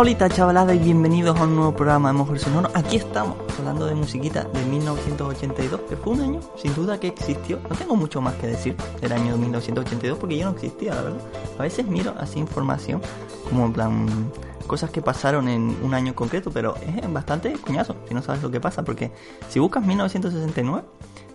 Hola, hola, chavalada y bienvenidos a un nuevo programa de Mujer Sonoro. Aquí estamos hablando de musiquita de 1982, que fue un año sin duda que existió. No tengo mucho más que decir del año 1982 porque yo no existía, la verdad. A veces miro así información, como en plan cosas que pasaron en un año concreto, pero es bastante cuñazo si no sabes lo que pasa, porque si buscas 1969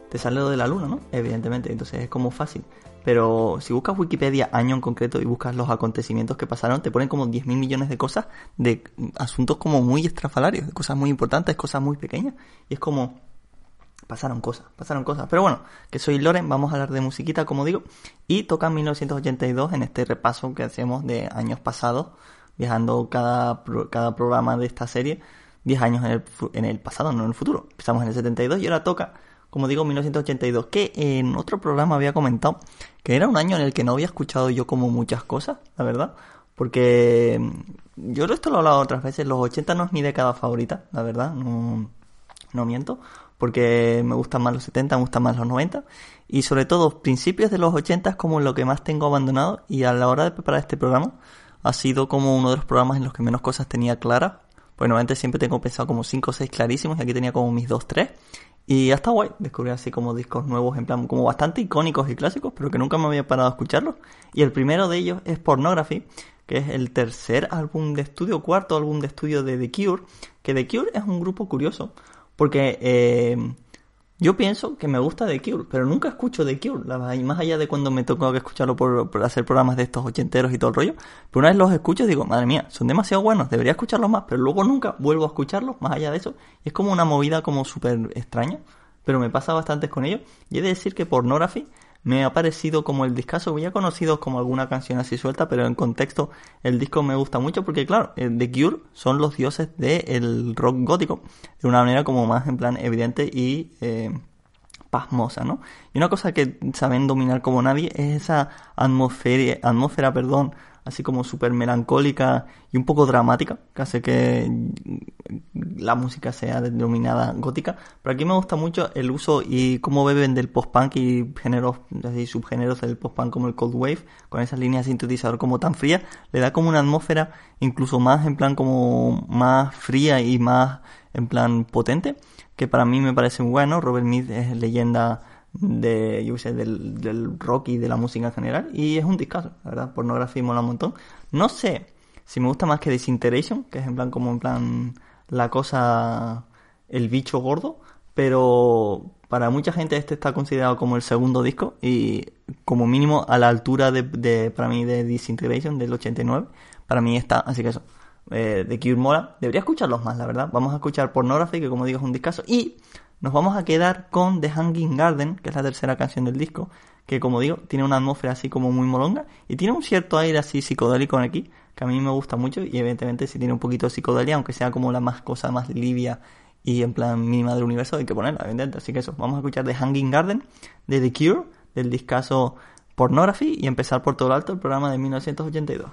te sale lo de la luna, ¿no? Evidentemente, entonces es como fácil. Pero si buscas Wikipedia año en concreto y buscas los acontecimientos que pasaron, te ponen como 10.000 millones de cosas, de asuntos como muy estrafalarios, de cosas muy importantes, cosas muy pequeñas. Y es como, pasaron cosas, pasaron cosas. Pero bueno, que soy Loren, vamos a hablar de musiquita, como digo. Y toca 1982 en este repaso que hacemos de años pasados, viajando cada, cada programa de esta serie 10 años en el, en el pasado, no en el futuro. Empezamos en el 72 y ahora toca como digo, 1982, que en otro programa había comentado que era un año en el que no había escuchado yo como muchas cosas, la verdad, porque mm, yo esto lo he hablado otras veces, los 80 no es mi década favorita, la verdad, no, miento, porque me gustan más los 70, me gustan más los 90, y sobre todo principios de los 80 es como lo que más tengo abandonado, y a la hora de preparar este programa ha sido como uno de los programas en los que menos cosas tenía claras, pues normalmente siempre tengo pensado como 5 o 6 clarísimos, y aquí tenía como mis 2 3, y hasta guay descubrir así como discos nuevos, en plan como bastante icónicos y clásicos, pero que nunca me había parado a escucharlos. Y el primero de ellos es Pornography, que es el tercer álbum de estudio, cuarto álbum de estudio de The Cure, que The Cure es un grupo curioso, porque eh, yo pienso que me gusta The Cure, pero nunca escucho The Cure, y más allá de cuando me tocó que escucharlo por, hacer programas de estos ochenteros y todo el rollo. Pero una vez los escucho digo, madre mía, son demasiado buenos, debería escucharlos más, pero luego nunca vuelvo a escucharlos más allá de eso. Es como una movida como súper extraña, pero me pasa bastante con ellos. Y he de decir que Pornography me ha parecido como el discazo, ya conocido como alguna canción así suelta, pero en contexto el disco me gusta mucho porque claro, eh, The Cure son los dioses del rock gótico, de una manera como más en plan evidente y eh, pasmosa, ¿no? Y una cosa que saben dominar como nadie es esa atmósfera, atmósfera perdón, así como súper melancólica y un poco dramática, que hace que la música sea denominada gótica. Pero aquí me gusta mucho el uso y cómo beben del post-punk y géneros, así, subgéneros del post-punk como el cold wave, con esas líneas de sintetizador como tan frías, le da como una atmósfera incluso más en plan como más fría y más en plan potente, que para mí me parece muy bueno. Robert Smith es leyenda de, yo sé, del, del, rock y de la música en general. Y es un discazo, la verdad. Pornografía mola un montón. No sé si me gusta más que Disintegration, que es en plan como en plan la cosa, el bicho gordo. Pero para mucha gente este está considerado como el segundo disco y como mínimo a la altura de, de para mí de Disintegration del 89. Para mí está, así que eso. Eh, de Cure mola. Debería escucharlos más, la verdad. Vamos a escuchar Pornography, que como digo es un discazo. Y nos vamos a quedar con The Hanging Garden, que es la tercera canción del disco, que como digo, tiene una atmósfera así como muy molonga y tiene un cierto aire así psicodélico aquí, que a mí me gusta mucho y evidentemente si tiene un poquito de psicodelia, aunque sea como la más cosa más livia y en plan mínima del universo, hay que ponerla, evidentemente. Así que eso, vamos a escuchar The Hanging Garden de The Cure, del discazo Pornography y empezar por todo lo alto el programa de 1982.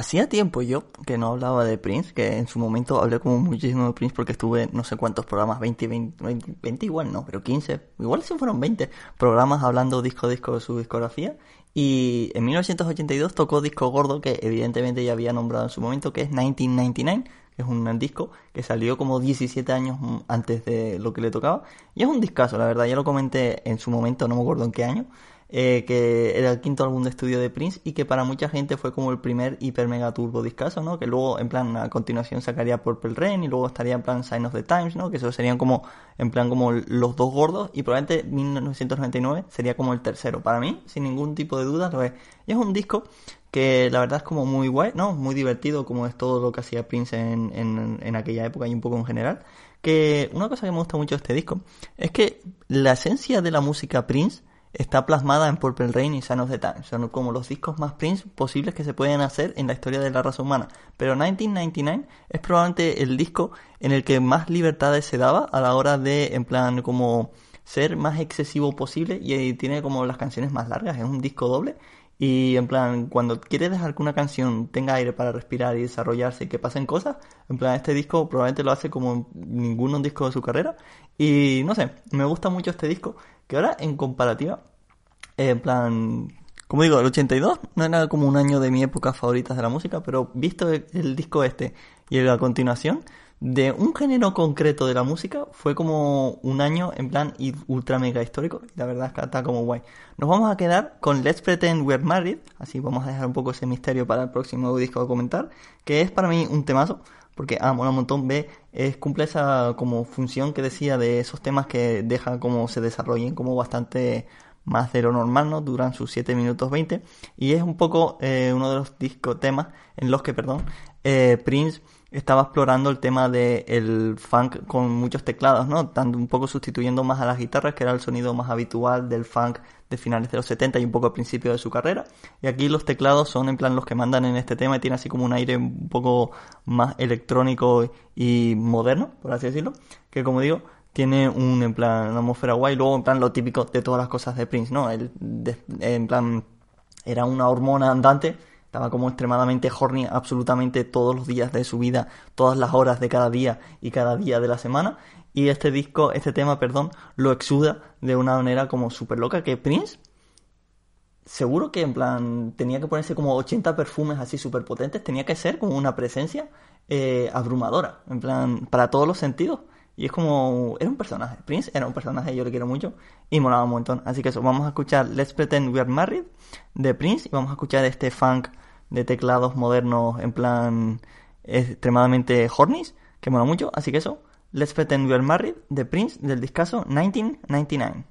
Hacía tiempo yo que no hablaba de Prince, que en su momento hablé como muchísimo de Prince porque estuve no sé cuántos programas, 20, 20, 20, igual no, pero 15, igual sí fueron 20 programas hablando disco a disco de su discografía. Y en 1982 tocó disco gordo que evidentemente ya había nombrado en su momento, que es 1999, que es un disco que salió como 17 años antes de lo que le tocaba. Y es un discazo, la verdad, ya lo comenté en su momento, no me acuerdo en qué año. Eh, que era el quinto álbum de estudio de Prince y que para mucha gente fue como el primer hiper mega turbo discazo, ¿no? Que luego en plan a continuación sacaría Purple Rain y luego estaría en plan Sign of the Times, ¿no? Que eso serían como en plan como los dos gordos y probablemente 1999 sería como el tercero. Para mí, sin ningún tipo de duda, lo es. Y es un disco que la verdad es como muy guay, ¿no? Muy divertido como es todo lo que hacía Prince en, en, en aquella época y un poco en general. Que una cosa que me gusta mucho de este disco es que la esencia de la música Prince está plasmada en Purple Rain y Son of the Time. Son como los discos más Prince posibles que se pueden hacer en la historia de la raza humana. Pero 1999 es probablemente el disco en el que más libertades se daba a la hora de, en plan, como ser más excesivo posible y tiene como las canciones más largas. Es un disco doble y en plan, cuando quieres dejar que una canción tenga aire para respirar y desarrollarse y que pasen cosas, en plan, este disco probablemente lo hace como ningún disco de su carrera. Y no sé, me gusta mucho este disco que ahora en comparativa, en plan, como digo, el 82 no era como un año de mi época favorita de la música, pero visto el, disco este y la continuación, de un género concreto de la música fue como un año en plan ultra mega histórico y la verdad es que está como guay. Nos vamos a quedar con Let's Pretend We're Married, así vamos a dejar un poco ese misterio para el próximo disco a comentar, que es para mí un temazo porque ah, mola un montón, B, es, cumple esa como función que decía de esos temas que dejan como se desarrollen como bastante más de lo normal, ¿no? Duran sus 7 minutos 20 y es un poco eh, uno de los discos temas en los que, perdón, eh, Prince estaba explorando el tema del el funk con muchos teclados, ¿no? Tanto un poco sustituyendo más a las guitarras, que era el sonido más habitual del funk de finales de los 70 y un poco al principio de su carrera. Y aquí los teclados son en plan los que mandan en este tema y tiene así como un aire un poco más electrónico y moderno, por así decirlo, que como digo, tiene un en plan una atmósfera guay, luego en plan lo típico de todas las cosas de Prince, ¿no? El, en plan era una hormona andante estaba como extremadamente horny absolutamente todos los días de su vida, todas las horas de cada día y cada día de la semana. Y este disco, este tema, perdón, lo exuda de una manera como súper loca que Prince, seguro que en plan tenía que ponerse como 80 perfumes así súper potentes, tenía que ser como una presencia eh, abrumadora, en plan, para todos los sentidos. Y es como, era un personaje, Prince era un personaje, yo le quiero mucho y molaba un montón. Así que eso, vamos a escuchar Let's Pretend We Are Married de Prince y vamos a escuchar este funk de teclados modernos en plan extremadamente hornies, que mola mucho, así que eso, Let's Pretend We're Married de Prince del discazo 1999.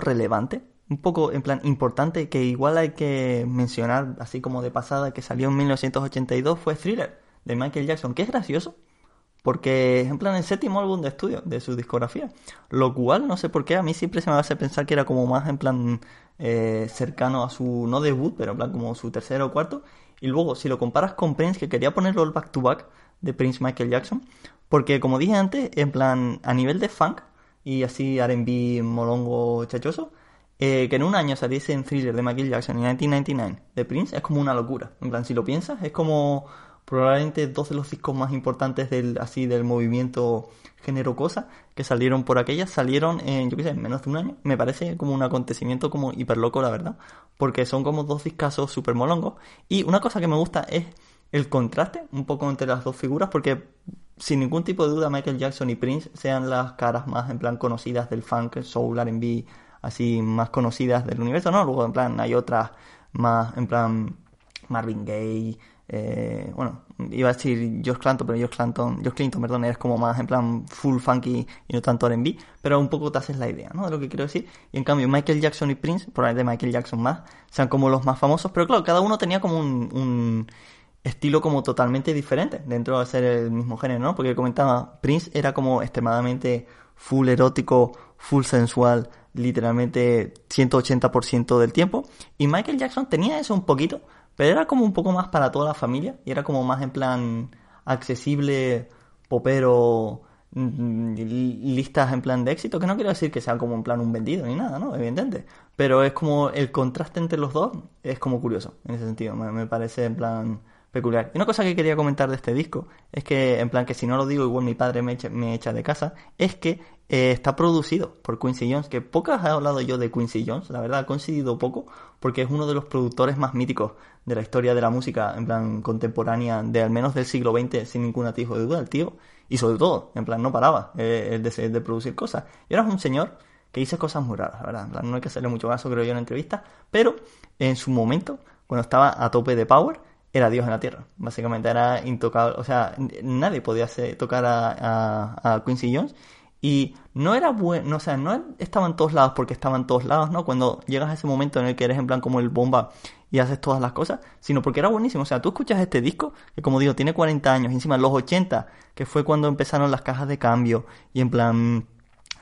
Relevante, un poco en plan importante, que igual hay que mencionar, así como de pasada, que salió en 1982, fue Thriller, de Michael Jackson, que es gracioso, porque es en plan el séptimo álbum de estudio de su discografía, lo cual no sé por qué a mí siempre se me hace pensar que era como más en plan eh, cercano a su, no debut, pero en plan como su tercero o cuarto, y luego si lo comparas con Prince, que quería ponerlo el back to back de Prince Michael Jackson, porque como dije antes, en plan a nivel de funk, y así R&B molongo chachoso, eh, que en un año saliese en Thriller de Michael Jackson y 1999 de Prince es como una locura. En plan, si lo piensas, es como probablemente dos de los discos más importantes del así del movimiento género cosa que salieron por aquellas salieron en yo qué en menos de un año. Me parece como un acontecimiento como hiper loco la verdad porque son como dos discazos super molongos y una cosa que me gusta es el contraste un poco entre las dos figuras porque sin ningún tipo de duda Michael Jackson y Prince sean las caras más en plan conocidas del funk, soul, R&B, así más conocidas del universo, ¿no? Luego en plan hay otras más en plan Marvin Gaye, eh, bueno, iba a decir Josh Clanton, pero Josh Clanton, Josh Clinton, perdón, es como más en plan full funky y no tanto R&B, pero un poco te haces la idea, ¿no? De lo que quiero decir. Y en cambio Michael Jackson y Prince, probablemente Michael Jackson más, sean como los más famosos, pero claro, cada uno tenía como un estilo como totalmente diferente dentro de ser el mismo género, ¿no? Porque comentaba, Prince era como extremadamente full erótico, full sensual, literalmente 180% del tiempo. Y Michael Jackson tenía eso un poquito, pero era como un poco más para toda la familia y era como más en plan accesible, popero, mm, listas en plan de éxito, que no quiero decir que sea como en plan un vendido ni nada, ¿no? Evidentemente. Pero es como el contraste entre los dos es como curioso en ese sentido. Me, me parece en plan peculiar. Y una cosa que quería comentar de este disco es que, en plan, que si no lo digo, igual mi padre me echa, de casa, es que eh, está producido por Quincy Jones, que pocas he hablado yo de Quincy Jones, la verdad, ha coincidido poco, porque es uno de los productores más míticos de la historia de la música, en plan, contemporánea, de al menos del siglo XX, sin ningún atisbo de duda, el tío, y sobre todo, en plan, no paraba eh, de, de producir cosas. Y ahora es un señor que dice cosas muy raras, la verdad, en plan, no hay que hacerle mucho caso, creo yo, en entrevista, pero en su momento, cuando estaba a tope de power, era Dios en la Tierra. Básicamente era intocable. O sea, nadie podía hacer, tocar a, Quincy Jones. Y no era bueno, o sea, no estaba en todos lados porque estaba en todos lados, ¿no? Cuando llegas a ese momento en el que eres en plan como el bomba y haces todas las cosas, sino porque era buenísimo. O sea, tú escuchas este disco, que como digo, tiene 40 años, y encima en los 80, que fue cuando empezaron las cajas de cambio, y en plan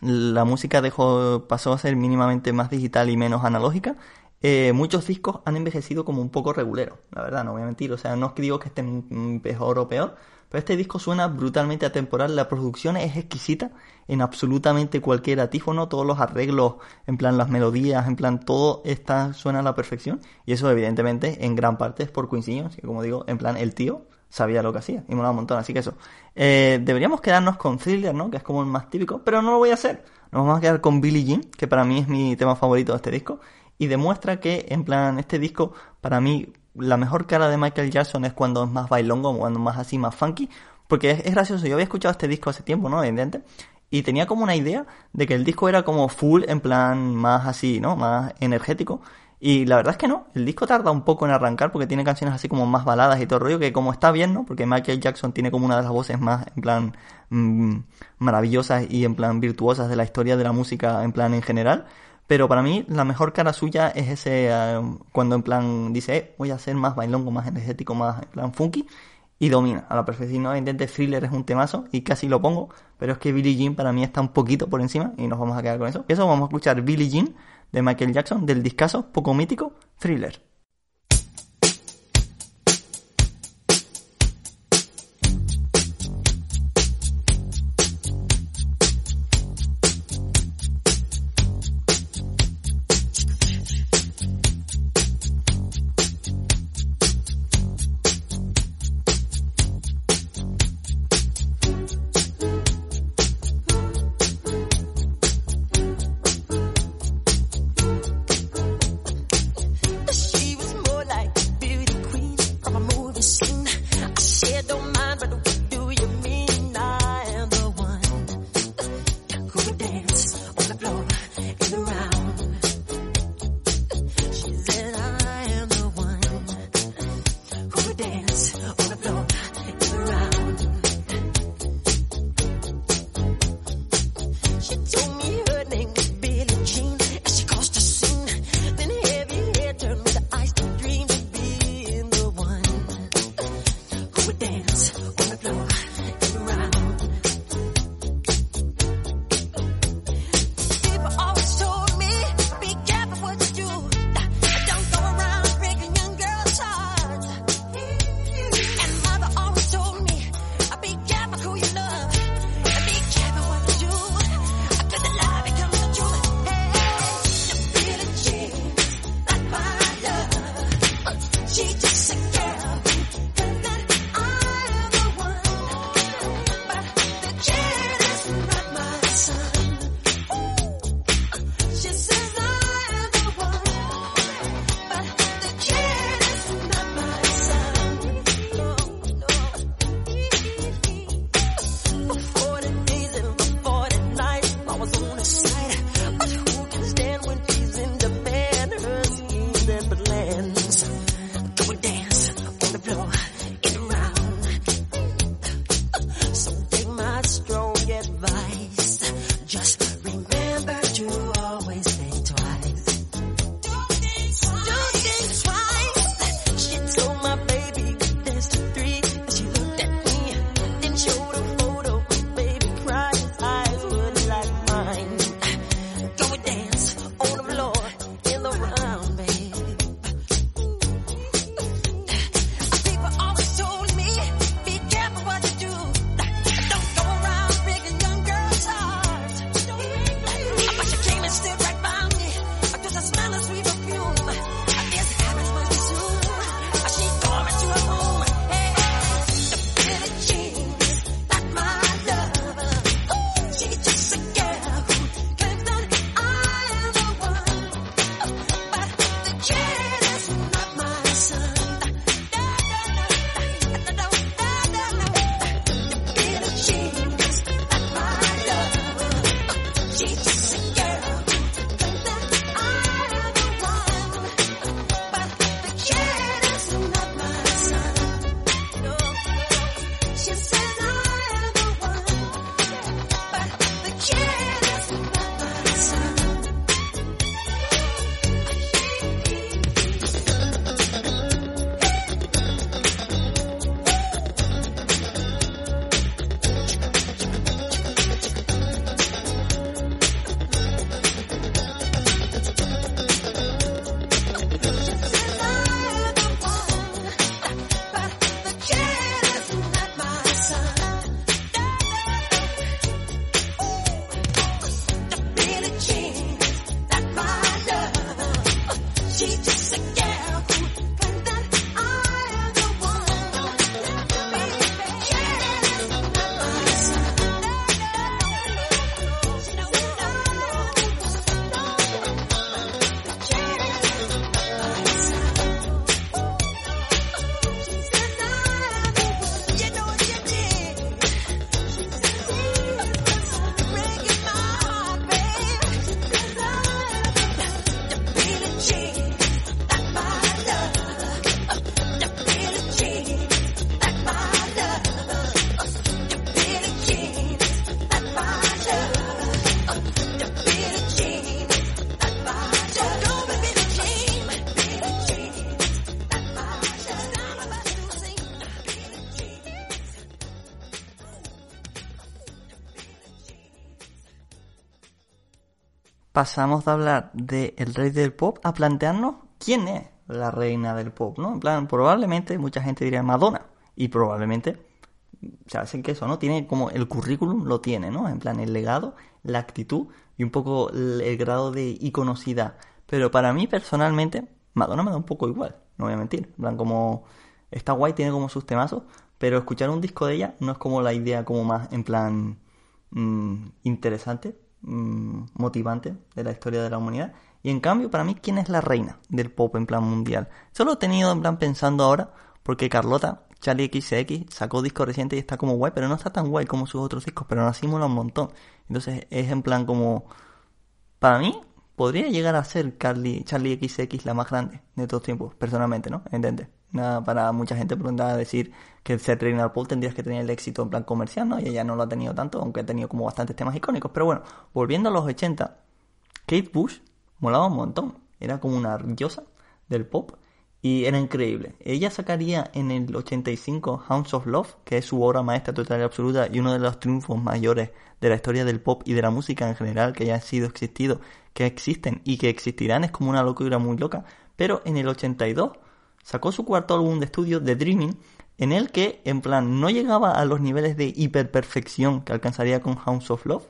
la música dejó, pasó a ser mínimamente más digital y menos analógica, eh, muchos discos han envejecido como un poco regulero, la verdad, no voy a mentir. O sea, no digo que estén mejor o peor, pero este disco suena brutalmente atemporal. La producción es exquisita en absolutamente cualquier atífono, todos los arreglos, en plan las melodías, en plan todo está, suena a la perfección. Y eso, evidentemente, en gran parte es por Quincy que como digo, en plan el tío sabía lo que hacía y molaba un montón. Así que eso. Eh, deberíamos quedarnos con Thriller, ¿no? Que es como el más típico, pero no lo voy a hacer. Nos vamos a quedar con Billie Jean, que para mí es mi tema favorito de este disco y demuestra que, en plan, este disco, para mí, la mejor cara de Michael Jackson es cuando es más bailongo, cuando más así, más funky, porque es, gracioso. Yo había escuchado este disco hace tiempo, ¿no? Evidente. Y tenía como una idea de que el disco era como full, en plan, más así, ¿no? Más energético. Y la verdad es que no, el disco tarda un poco en arrancar porque tiene canciones así como más baladas y todo el rollo, que como está bien, ¿no? Porque Michael Jackson tiene como una de las voces más, en plan, mmm, maravillosas y en plan virtuosas de la historia de la música, en plan en general. Pero para mí la mejor cara suya es ese uh, cuando en plan dice, eh, voy a hacer más bailongo, más energético, más en plan funky y domina a la perfección. ¿no? Intente Thriller es un temazo y casi lo pongo, pero es que Billie Jean para mí está un poquito por encima y nos vamos a quedar con eso. Eso vamos a escuchar Billie Jean de Michael Jackson del discazo poco mítico Thriller. Pasamos de hablar de el rey del pop a plantearnos quién es la reina del pop, ¿no? En plan, probablemente mucha gente diría Madonna y probablemente se hacen que eso, ¿no? Tiene como el currículum lo tiene, ¿no? En plan, el legado, la actitud y un poco el, el grado de iconosidad. Pero para mí personalmente, Madonna me da un poco igual, no voy a mentir. En plan, como está guay, tiene como sus temazos, pero escuchar un disco de ella no es como la idea como más en plan mm, interesante, mm, motivante de la historia de la humanidad. Y en cambio, para mí, ¿quién es la reina del pop en plan mundial? Solo he tenido en plan pensando ahora, porque Carlota, Charlie XX, sacó disco reciente y está como guay, pero no está tan guay como sus otros discos, pero así mola un montón. Entonces es en plan como... Para mí, podría llegar a ser Carly, Charlie XX la más grande de todos tiempos, personalmente, ¿no? ¿Entiendes? Nada, para mucha gente pregunta decir que ser del pop tendrías que tener el éxito en plan comercial, ¿no? Y ella no lo ha tenido tanto, aunque ha tenido como bastantes temas icónicos. Pero bueno, volviendo a los 80, Kate Bush molaba un montón. Era como una diosa del pop y era increíble. Ella sacaría en el 85 Hounds of Love, que es su obra maestra total y absoluta y uno de los triunfos mayores de la historia del pop y de la música en general que haya sido existido, que existen y que existirán. Es como una locura muy loca. Pero en el 82 sacó su cuarto álbum de estudio, The Dreaming, en el que, en plan, no llegaba a los niveles de hiperperfección que alcanzaría con Hounds of Love,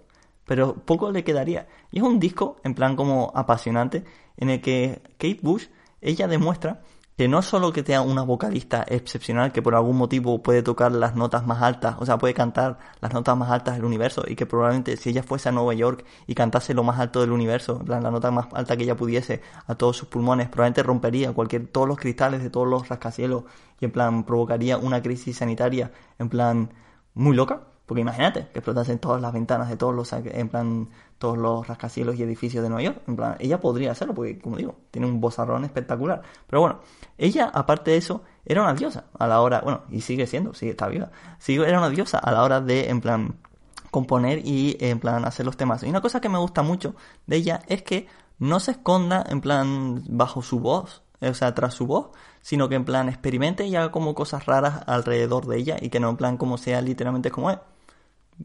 pero poco le quedaría. Y es un disco, en plan, como apasionante, en el que Kate Bush, ella demuestra que no solo que sea una vocalista excepcional que por algún motivo puede tocar las notas más altas, o sea, puede cantar las notas más altas del universo y que probablemente si ella fuese a Nueva York y cantase lo más alto del universo, plan la nota más alta que ella pudiese a todos sus pulmones, probablemente rompería cualquier todos los cristales de todos los rascacielos y en plan provocaría una crisis sanitaria en plan muy loca. Porque imagínate que explotasen todas las ventanas de todos los, en plan, todos los rascacielos y edificios de Nueva York. En plan, ella podría hacerlo porque, como digo, tiene un bozarrón espectacular. Pero bueno, ella, aparte de eso, era una diosa a la hora, bueno, y sigue siendo, sigue está viva. Sigue, era una diosa a la hora de, en plan, componer y, en plan, hacer los temas. Y una cosa que me gusta mucho de ella es que no se esconda, en plan, bajo su voz, o sea, tras su voz, sino que en plan experimente y haga como cosas raras alrededor de ella y que no en plan como sea literalmente como es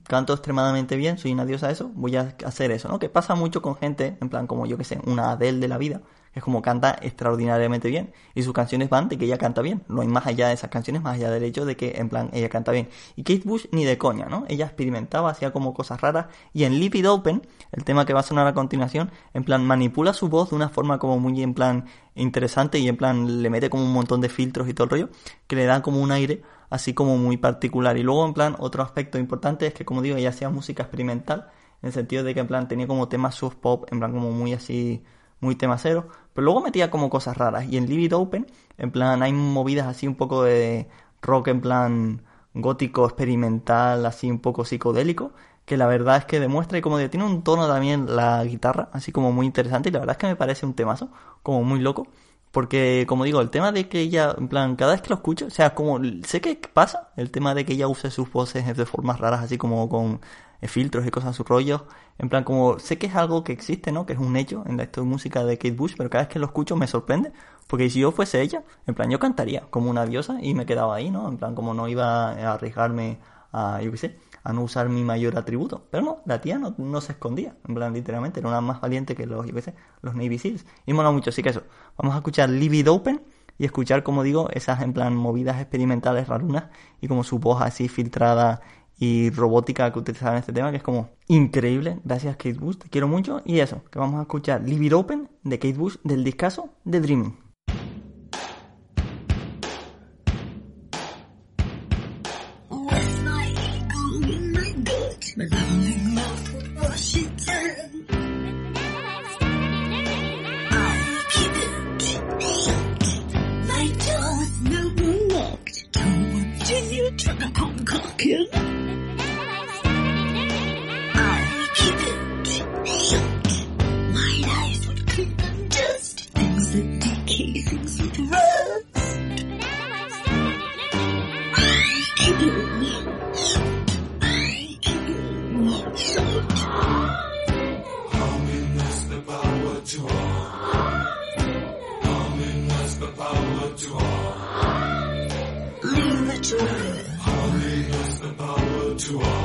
canto extremadamente bien, soy una diosa de eso, voy a hacer eso, ¿no? Que pasa mucho con gente, en plan como yo que sé, una Adele de la vida, que es como canta extraordinariamente bien, y sus canciones van de que ella canta bien, no hay más allá de esas canciones, más allá del hecho de que, en plan, ella canta bien. Y Kate Bush ni de coña, ¿no? Ella experimentaba, hacía como cosas raras, y en Lipid Open, el tema que va a sonar a continuación, en plan, manipula su voz de una forma como muy, en plan, interesante, y en plan, le mete como un montón de filtros y todo el rollo, que le dan como un aire así como muy particular. Y luego, en plan, otro aspecto importante es que, como digo, ella hacía música experimental, en el sentido de que, en plan, tenía como temas surf pop, en plan, como muy así, muy temasero, pero luego metía como cosas raras. Y en Livid Open, en plan, hay movidas así un poco de rock, en plan, gótico, experimental, así un poco psicodélico, que la verdad es que demuestra y como de, tiene un tono también la guitarra, así como muy interesante, y la verdad es que me parece un temazo, como muy loco. Porque, como digo, el tema de que ella, en plan, cada vez que lo escucho, o sea, como, sé que pasa, el tema de que ella use sus voces de formas raras, así como con eh, filtros y cosas, sus rollos, en plan, como, sé que es algo que existe, ¿no? Que es un hecho en la de música de Kate Bush, pero cada vez que lo escucho me sorprende, porque si yo fuese ella, en plan, yo cantaría como una diosa y me quedaba ahí, ¿no? En plan, como no iba a arriesgarme a, yo qué sé, a no usar mi mayor atributo. Pero no, la tía no, no se escondía, en plan, literalmente, era una más valiente que los, yo los Navy Seals. Y mola mucho, así que eso, vamos a escuchar Live It Open y escuchar, como digo, esas, en plan, movidas experimentales rarunas y como su voz así filtrada y robótica que utilizaba en este tema, que es como increíble. Gracias, Kate Bush, te quiero mucho. Y eso, que vamos a escuchar Live It Open de Kate Bush del discazo de Dreaming. Don't continue to concoct it. I shut. My eyes would rust. Leave it open. Don't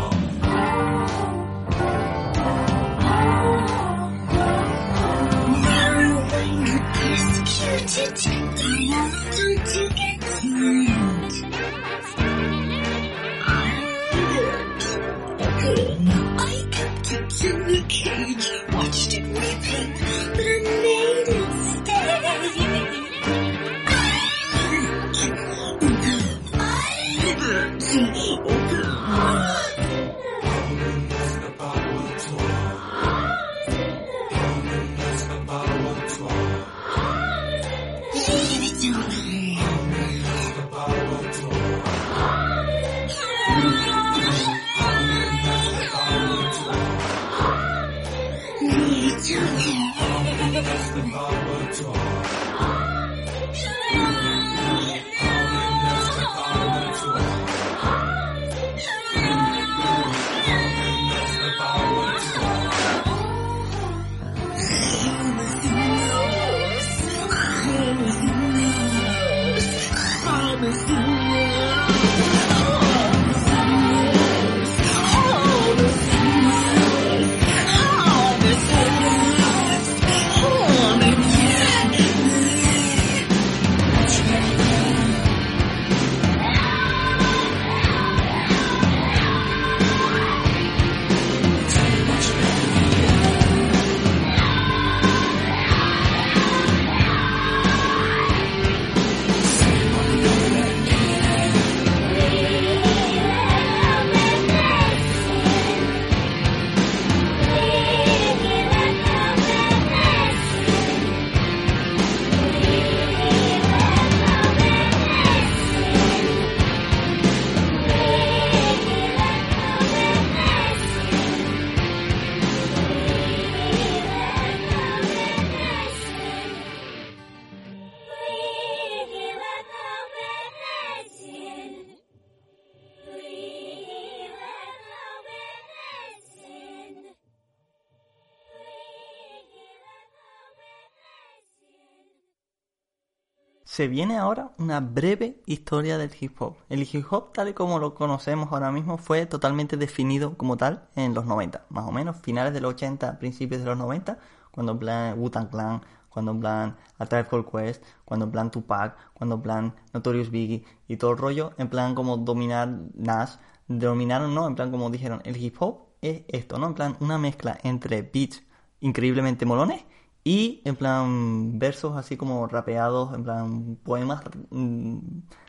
Se viene ahora una breve historia del hip hop. El hip hop, tal y como lo conocemos ahora mismo, fue totalmente definido como tal en los 90, más o menos, finales de los 80, principios de los 90, cuando en plan Wu-Tang Clan, cuando en plan A Tribe Called Quest, cuando en plan Tupac, cuando en plan Notorious Biggie y todo el rollo, en plan como dominar Nas, dominaron, ¿no? En plan como dijeron, el hip hop es esto, ¿no? En plan una mezcla entre beats increíblemente molones y en plan versos así como rapeados, en plan poemas mm,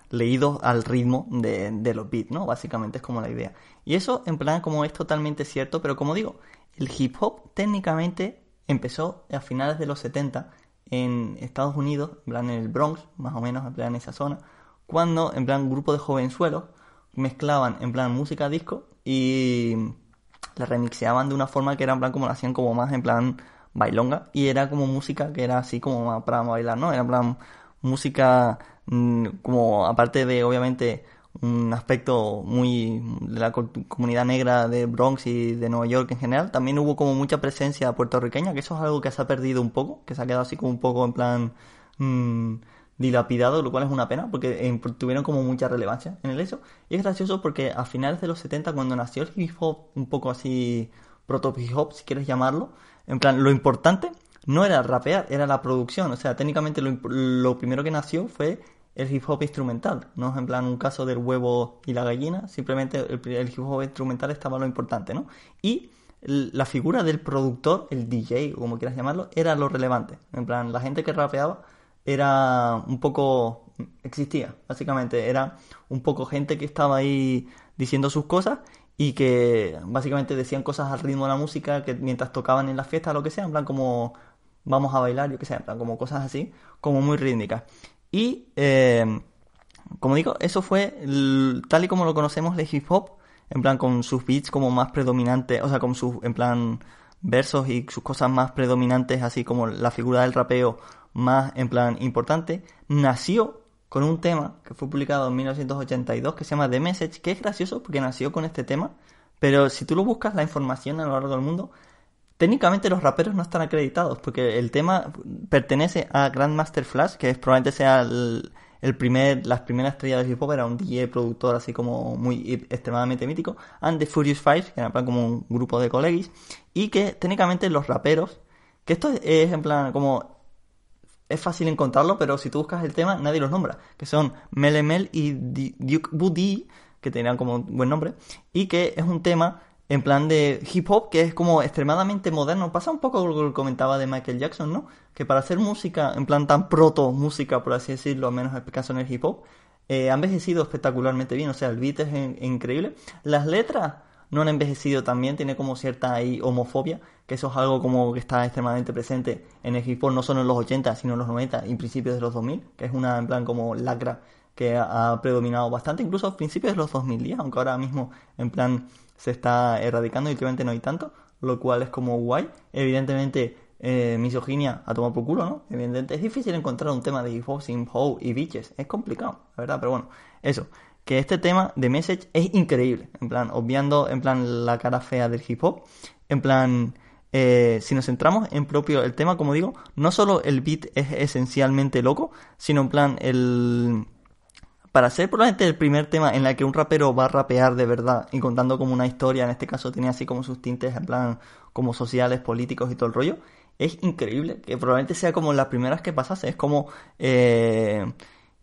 leídos al ritmo de, de los beats, ¿no? Básicamente es como la idea. Y eso en plan como es totalmente cierto, pero como digo, el hip hop técnicamente empezó a finales de los 70 en Estados Unidos, en plan en el Bronx, más o menos, en plan en esa zona, cuando en plan grupo de jovenzuelos mezclaban en plan música disco y la remixeaban de una forma que era en plan como lo hacían como más en plan bailonga y era como música que era así como para bailar, ¿no? Era plan música mm, como aparte de obviamente un aspecto muy de la co- comunidad negra de Bronx y de Nueva York en general, también hubo como mucha presencia puertorriqueña, que eso es algo que se ha perdido un poco, que se ha quedado así como un poco en plan mm, dilapidado, lo cual es una pena, porque tuvieron como mucha relevancia en el eso. Y es gracioso porque a finales de los 70, cuando nació el hip hop, un poco así proto hip hop, si quieres llamarlo, en plan, lo importante no era rapear, era la producción. O sea, técnicamente lo, lo primero que nació fue el hip hop instrumental. No es en plan un caso del huevo y la gallina, simplemente el, hip hop instrumental estaba lo importante, ¿no? Y la figura del productor, el DJ o como quieras llamarlo, era lo relevante. En plan, la gente que rapeaba era un poco existía, básicamente era un poco gente que estaba ahí diciendo sus cosas y que básicamente decían cosas al ritmo de la música que mientras tocaban en las fiestas lo que sea, en plan como vamos a bailar, yo que sé, en plan como cosas así, como muy rítmicas. Y eh, como digo, eso fue tal y como lo conocemos de hip hop, en plan con sus beats como más predominantes, o sea, con sus, en plan, versos y sus cosas más predominantes, así como la figura del rapeo más, en plan, importante, nació con un tema que fue publicado en 1982 que se llama The Message, que es gracioso porque nació con este tema, pero si tú lo buscas la información a lo largo del mundo, Técnicamente los raperos no están acreditados porque el tema pertenece a Grandmaster Flash, que es, probablemente sea el, primer, las primeras estrellas del hip hop, era un DJ productor así como muy extremadamente mítico, and The Furious Five, que era como un grupo de colegis, y que técnicamente los raperos, que esto es, es en plan como es fácil encontrarlo, pero si tú buscas el tema, nadie los nombra, que son Melemel y Duke Booty, que tenían como buen nombre, y que es un tema en plan de hip hop que es como extremadamente moderno. Pasa un poco lo que comentaba de Michael Jackson, ¿no? Que para hacer música, en plan tan proto música, por así decirlo, al menos en el en el hip hop, eh, envejecido espectacularmente bien. O sea, el beat es in- increíble. Las letras no han envejecido tan bien, tiene como cierta homofobia, que eso es algo como que está extremadamente presente en el hip no solo en los 80, sino en los 90 y principios de los 2000, que es una en plan como lacra que ha ha predominado bastante, incluso a principios de los 2010, aunque ahora mismo en plan se está erradicando y últimamente no hay tanto, lo cual es como guay. Evidentemente, eh, misoginia a tomar por culo, ¿no? Evidentemente es difícil encontrar un tema de hip hop sin hoe y bitches, es complicado, la verdad, pero bueno, eso. Que este tema de Message es increíble, en plan, obviando en plan la cara fea del hip hop, en plan, eh, si nos centramos en propio el tema, como digo, no solo el beat es esencialmente loco, sino en plan el para ser probablemente el primer tema en el que un rapero va a rapear de verdad y contando como una historia, en este caso tenía así como sus tintes en plan como sociales, políticos y todo el rollo, es increíble, que probablemente sea como las primeras que pasase, es como, eh,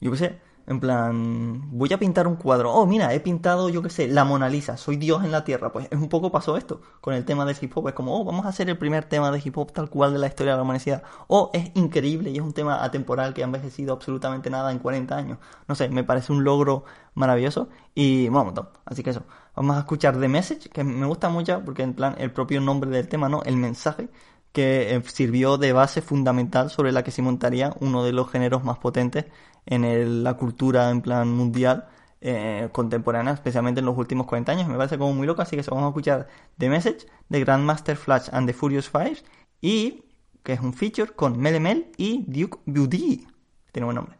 yo qué sé, en plan, voy a pintar un cuadro, oh mira, he pintado, yo qué sé, la Mona Lisa, soy Dios en la Tierra, pues es un poco pasó esto con el tema del hip hop, es como, oh, vamos a hacer el primer tema de hip hop tal cual de la historia de la humanidad, oh, es increíble y es un tema atemporal que ha envejecido absolutamente nada en 40 años, no sé, me parece un logro maravilloso y bueno, así que eso, vamos a escuchar The Message, que me gusta mucho porque en plan el propio nombre del tema, ¿no? El mensaje que eh, sirvió de base fundamental sobre la que se montaría uno de los géneros más potentes en el- la cultura en plan mundial eh, contemporánea, especialmente en los últimos 40 años. Me parece como muy loco, así que vamos a escuchar The Message de Grandmaster Flash and the Furious Five y que es un feature con Mele Mel y Duke Beauty. Tiene buen nombre.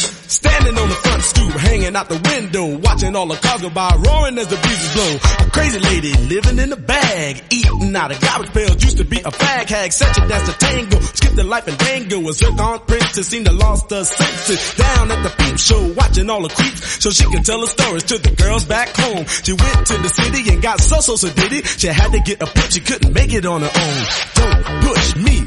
Standing on the front stoop, hanging out the window, watching all the cars go by, roaring as the breezes blow. A crazy lady living in a bag, eating out of garbage pails. Used to be a fag hag, such a dance to tango. Skipped the life and dango, a zircon princess seemed to lost her senses. Down at the peep show, watching all the creeps, so she can tell her stories to the girls back home. She went to the city and got so so it. She had to get a pimp, she couldn't make it on her own. Don't push me,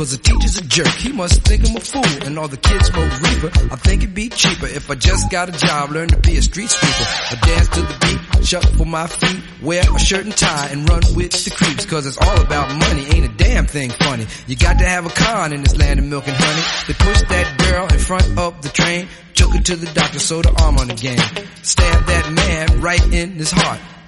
Cause the teacher's a jerk. He must think I'm a fool and all the kids smoke reefer. I think it'd be cheaper if I just got a job, learn to be a street sweeper. I dance to the beat, shuffle for my feet, wear a shirt and tie and run with the creeps cause it's all about money. Ain't a damn thing funny. You got to have a con in this land of milk and honey. They pushed that girl in front of the train, took her to the doctor, sewed her arm on the game. Stabbed that man right in his heart.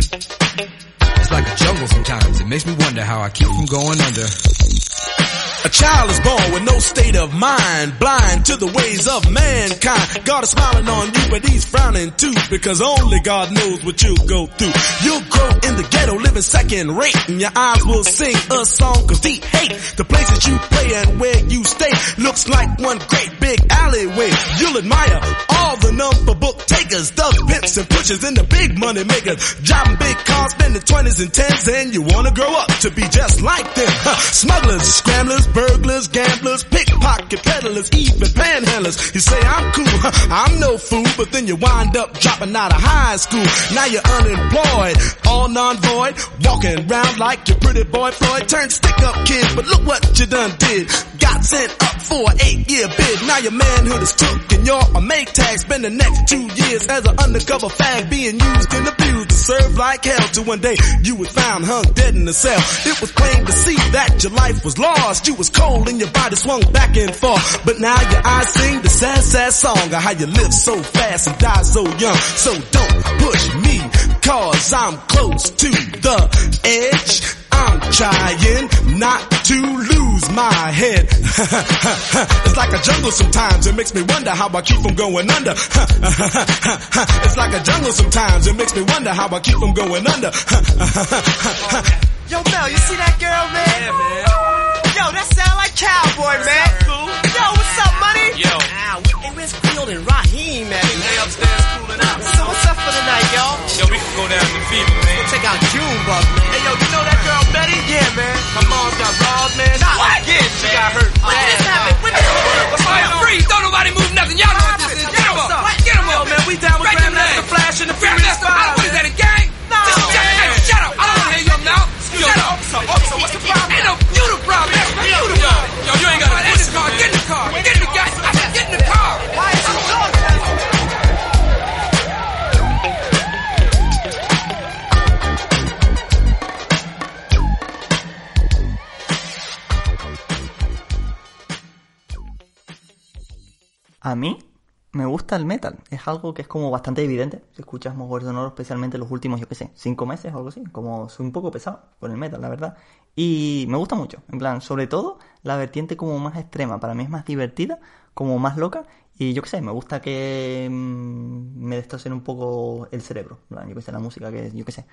It's like a jungle sometimes. It makes me wonder how I keep from going under. A child is born with no state of mind, blind to the ways of mankind. God is smiling on you, but he's frowning too, because only God knows what you'll go through. You'll grow in the ghetto, living second rate, and your eyes will sing a song of deep hate. The places you play and where you stay looks like one great big alleyway. You'll admire all the number book takers, thugs, pimps, and pushers, and the big money makers. Driving big cars, spending twenties and tens, and you wanna grow up to be just like them. Huh. Smugglers, scramblers, burglars, gamblers, pickpocket peddlers, even panhandlers. You say I'm cool, I'm no fool, but then you wind up dropping out of high school. Now you're unemployed, all non-void, walking around like your pretty boy Floyd. Turned stick-up kid, but look what you done did. Got sent up for an eight-year bid. Now your manhood is took and you're a make tag. Spend the next two years as an undercover fag being used and abused to serve like hell. Till one day you was found hung dead in a cell. It was plain to see that your life was lost. You was cold and your body swung back and forth. But now your eyes sing the sad, sad song of how you live so fast and die so young. So don't push me, cause I'm close to the edge. I'm trying not to lose my head. it's like a jungle sometimes. It makes me wonder how I keep from going under. it's like a jungle sometimes. It makes me wonder how I keep from going under. Yo, Mel, you see that girl, man? Yeah, man. Yo, that sound like cowboy, man. Ow, Field and Raheem, man? They upstairs cooling out. So what's up for the night, y'all? Yo, we can go down to Fever, man. Check out Junebug, man. Hey, yo, you know that girl Betty? Yeah, man. Her mom got robbed, man. Not What? again, She man. got hurt When did this happen? When did this happen? What's going on? Freeze! Don't nobody move nothing. Y'all know what this is. Get 'em up. Get 'em Yo, up. man, we down with them Grandmaster. Flash and the Furious. Five, What is that, a gang? No, shut, hey, shut up. I don't want to hear your mouth. Shut up. Officer, officer, what's the problem? Ain't no, you the problem. You the problem. Yo, you ain't got to Get in the car. Get in the car. Get A mí me gusta el metal. Es algo que es como bastante evidente. Si escuchas Mover Sonoro, especialmente los últimos, yo qué sé, cinco meses o algo así. Como soy un poco pesado con el metal, la verdad. Y me gusta mucho. En plan, sobre todo la vertiente como más extrema. Para mí es más divertida, como más loca. Y yo qué sé, me gusta que mm, me destrocen un poco el cerebro. Yo qué sé, la música que, yo qué sé,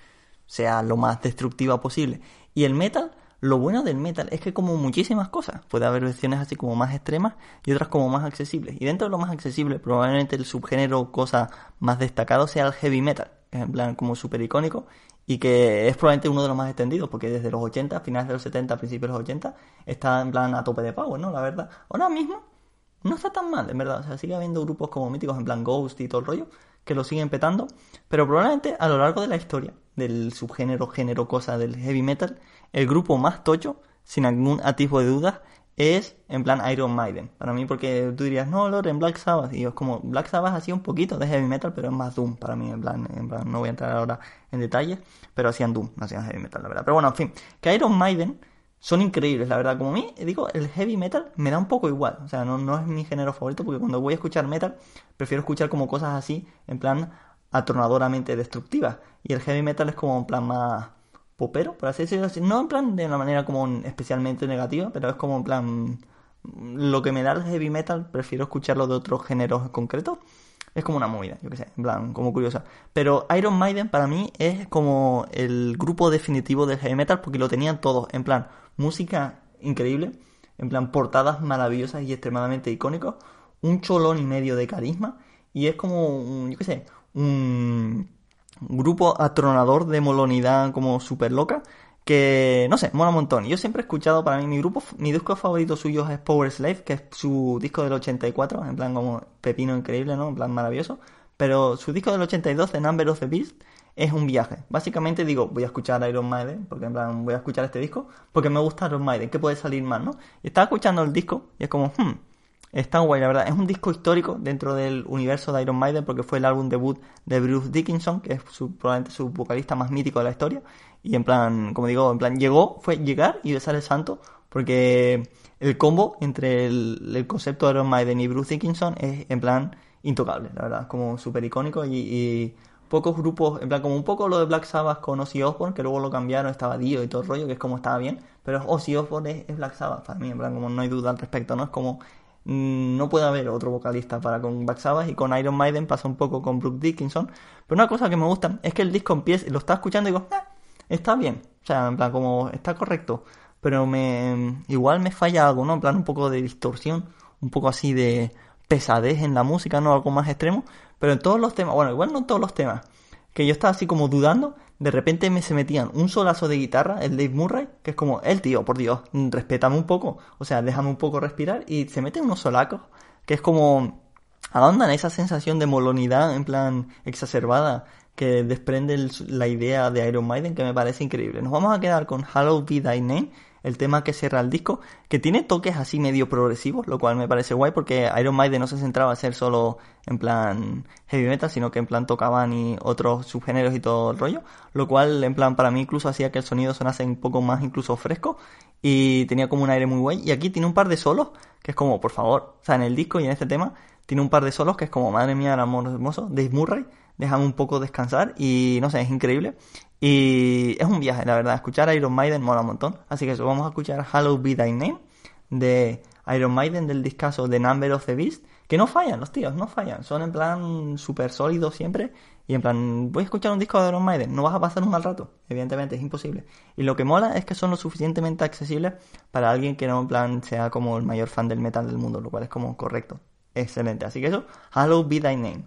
sea lo más destructiva posible. Y el metal, lo bueno del metal es que como muchísimas cosas, puede haber versiones así como más extremas y otras como más accesibles. Y dentro de lo más accesible, probablemente el subgénero cosa más destacado sea el heavy metal, que es en plan como súper icónico y que es probablemente uno de los más extendidos, porque desde los 80, finales de los 70, principios de los 80, está en plan a tope de power, ¿no? La verdad. Ahora mismo, no está tan mal, en verdad. O sea, sigue habiendo grupos como míticos en plan Ghost y todo el rollo que lo siguen petando, pero probablemente a lo largo de la historia del subgénero, género, cosa del heavy metal, el grupo más tocho, sin algún atisbo de dudas, es en plan Iron Maiden. Para mí, porque tú dirías, no, Lord, en Black Sabbath. Y es como, Black Sabbath hacía un poquito de heavy metal, pero es más Doom para mí. En plan, en plan no voy a entrar ahora en detalles, pero hacían Doom, no hacían heavy metal, la verdad. Pero bueno, en fin, que Iron Maiden son increíbles, la verdad. Como a mí, digo, el heavy metal me da un poco igual. O sea, no, no es mi género favorito, porque cuando voy a escuchar metal, prefiero escuchar como cosas así, en plan atronadoramente destructivas. Y el heavy metal es como en plan más popero, por así decirlo. No en plan de una manera como especialmente negativa, pero es como en plan lo que me da el heavy metal, prefiero escucharlo de otros géneros concretos. Es como una movida, yo que sé, en plan, como curiosa. Pero Iron Maiden para mí es como el grupo definitivo del heavy metal porque lo tenían todos, en plan, música increíble, en plan, portadas maravillosas y extremadamente icónicos, un cholón y medio de carisma y es como, yo qué sé, un grupo atronador de molonidad como súper loca que no sé, mola un montón. Yo siempre he escuchado, para mí, mi grupo, mi disco favorito suyo es Power Slave, que es su disco del 84, en plan como pepino increíble, ¿no? En plan maravilloso. Pero su disco del 82, The Number of the Beast, es un viaje. Básicamente digo, voy a escuchar Iron Maiden, porque en plan voy a escuchar este disco, porque me gusta Iron Maiden, ¿qué puede salir más, no? Y estaba escuchando el disco y es como, hmm, Está guay, la verdad. Es un disco histórico dentro del universo de Iron Maiden porque fue el álbum debut de Bruce Dickinson, que es su, probablemente su vocalista más mítico de la historia. Y en plan, como digo, en plan, llegó, fue llegar y besar el santo porque el combo entre el, concepto de Iron Maiden y Bruce Dickinson es en plan intocable, la verdad. Como súper icónico y, pocos grupos, en plan, como un poco lo de Black Sabbath con Ozzy Osbourne, que luego lo cambiaron, estaba Dio y todo el rollo, que es como estaba bien, pero Ozzy Osbourne es, es Black Sabbath para mí, en plan, como no hay duda al respecto, ¿no? Es como no puede haber otro vocalista para con Black Sabbath y con Iron Maiden pasa un poco con Brooke Dickinson. Pero una cosa que me gusta es que el disco empieza, lo estaba escuchando y digo, "Ah, está bien, o sea, en plan como está correcto, pero me igual me falla algo, ¿no? En plan un poco de distorsión, un poco así de pesadez en la música, no algo más extremo, pero en todos los temas, bueno, igual no en todos los temas, que yo estaba así como dudando, de repente me se metían un solazo de guitarra, el Dave Murray, que es como, el tío, por Dios, respétame un poco, o sea, déjame un poco respirar, y se meten unos solacos, que es como, ahondan esa sensación de molonidad, en plan, exacerbada, que desprende la idea de Iron Maiden, que me parece increíble. Nos vamos a quedar con Hallowed Be Thy Name, el tema que cierra el disco, que tiene toques así medio progresivos, lo cual me parece guay porque Iron Maiden no se centraba a ser solo en plan heavy metal, sino que en plan tocaban y otros subgéneros y todo el rollo, lo cual en plan para mí incluso hacía que el sonido sonase un poco más incluso fresco y tenía como un aire muy guay. Y aquí tiene un par de solos que es como, por favor, o sea, en el disco y en este tema tiene un par de solos que es como, madre mía, el amor hermoso, Dave Murray, déjame un poco descansar y no sé, es increíble. Y es un viaje, la verdad. Escuchar Iron Maiden mola un montón. Así que eso, vamos a escuchar Hallowed Be Thy Name de Iron Maiden del discazo The Number of the Beast. Que no fallan, los tíos, no fallan. Son en plan súper sólidos siempre. Y en plan, voy a escuchar un disco de Iron Maiden. No vas a pasar un mal rato. Evidentemente, es imposible. Y lo que mola es que son lo suficientemente accesibles para alguien que no en plan sea como el mayor fan del metal del mundo. Lo cual es como correcto. Excelente. Así que eso, Hallowed Be Thy Name.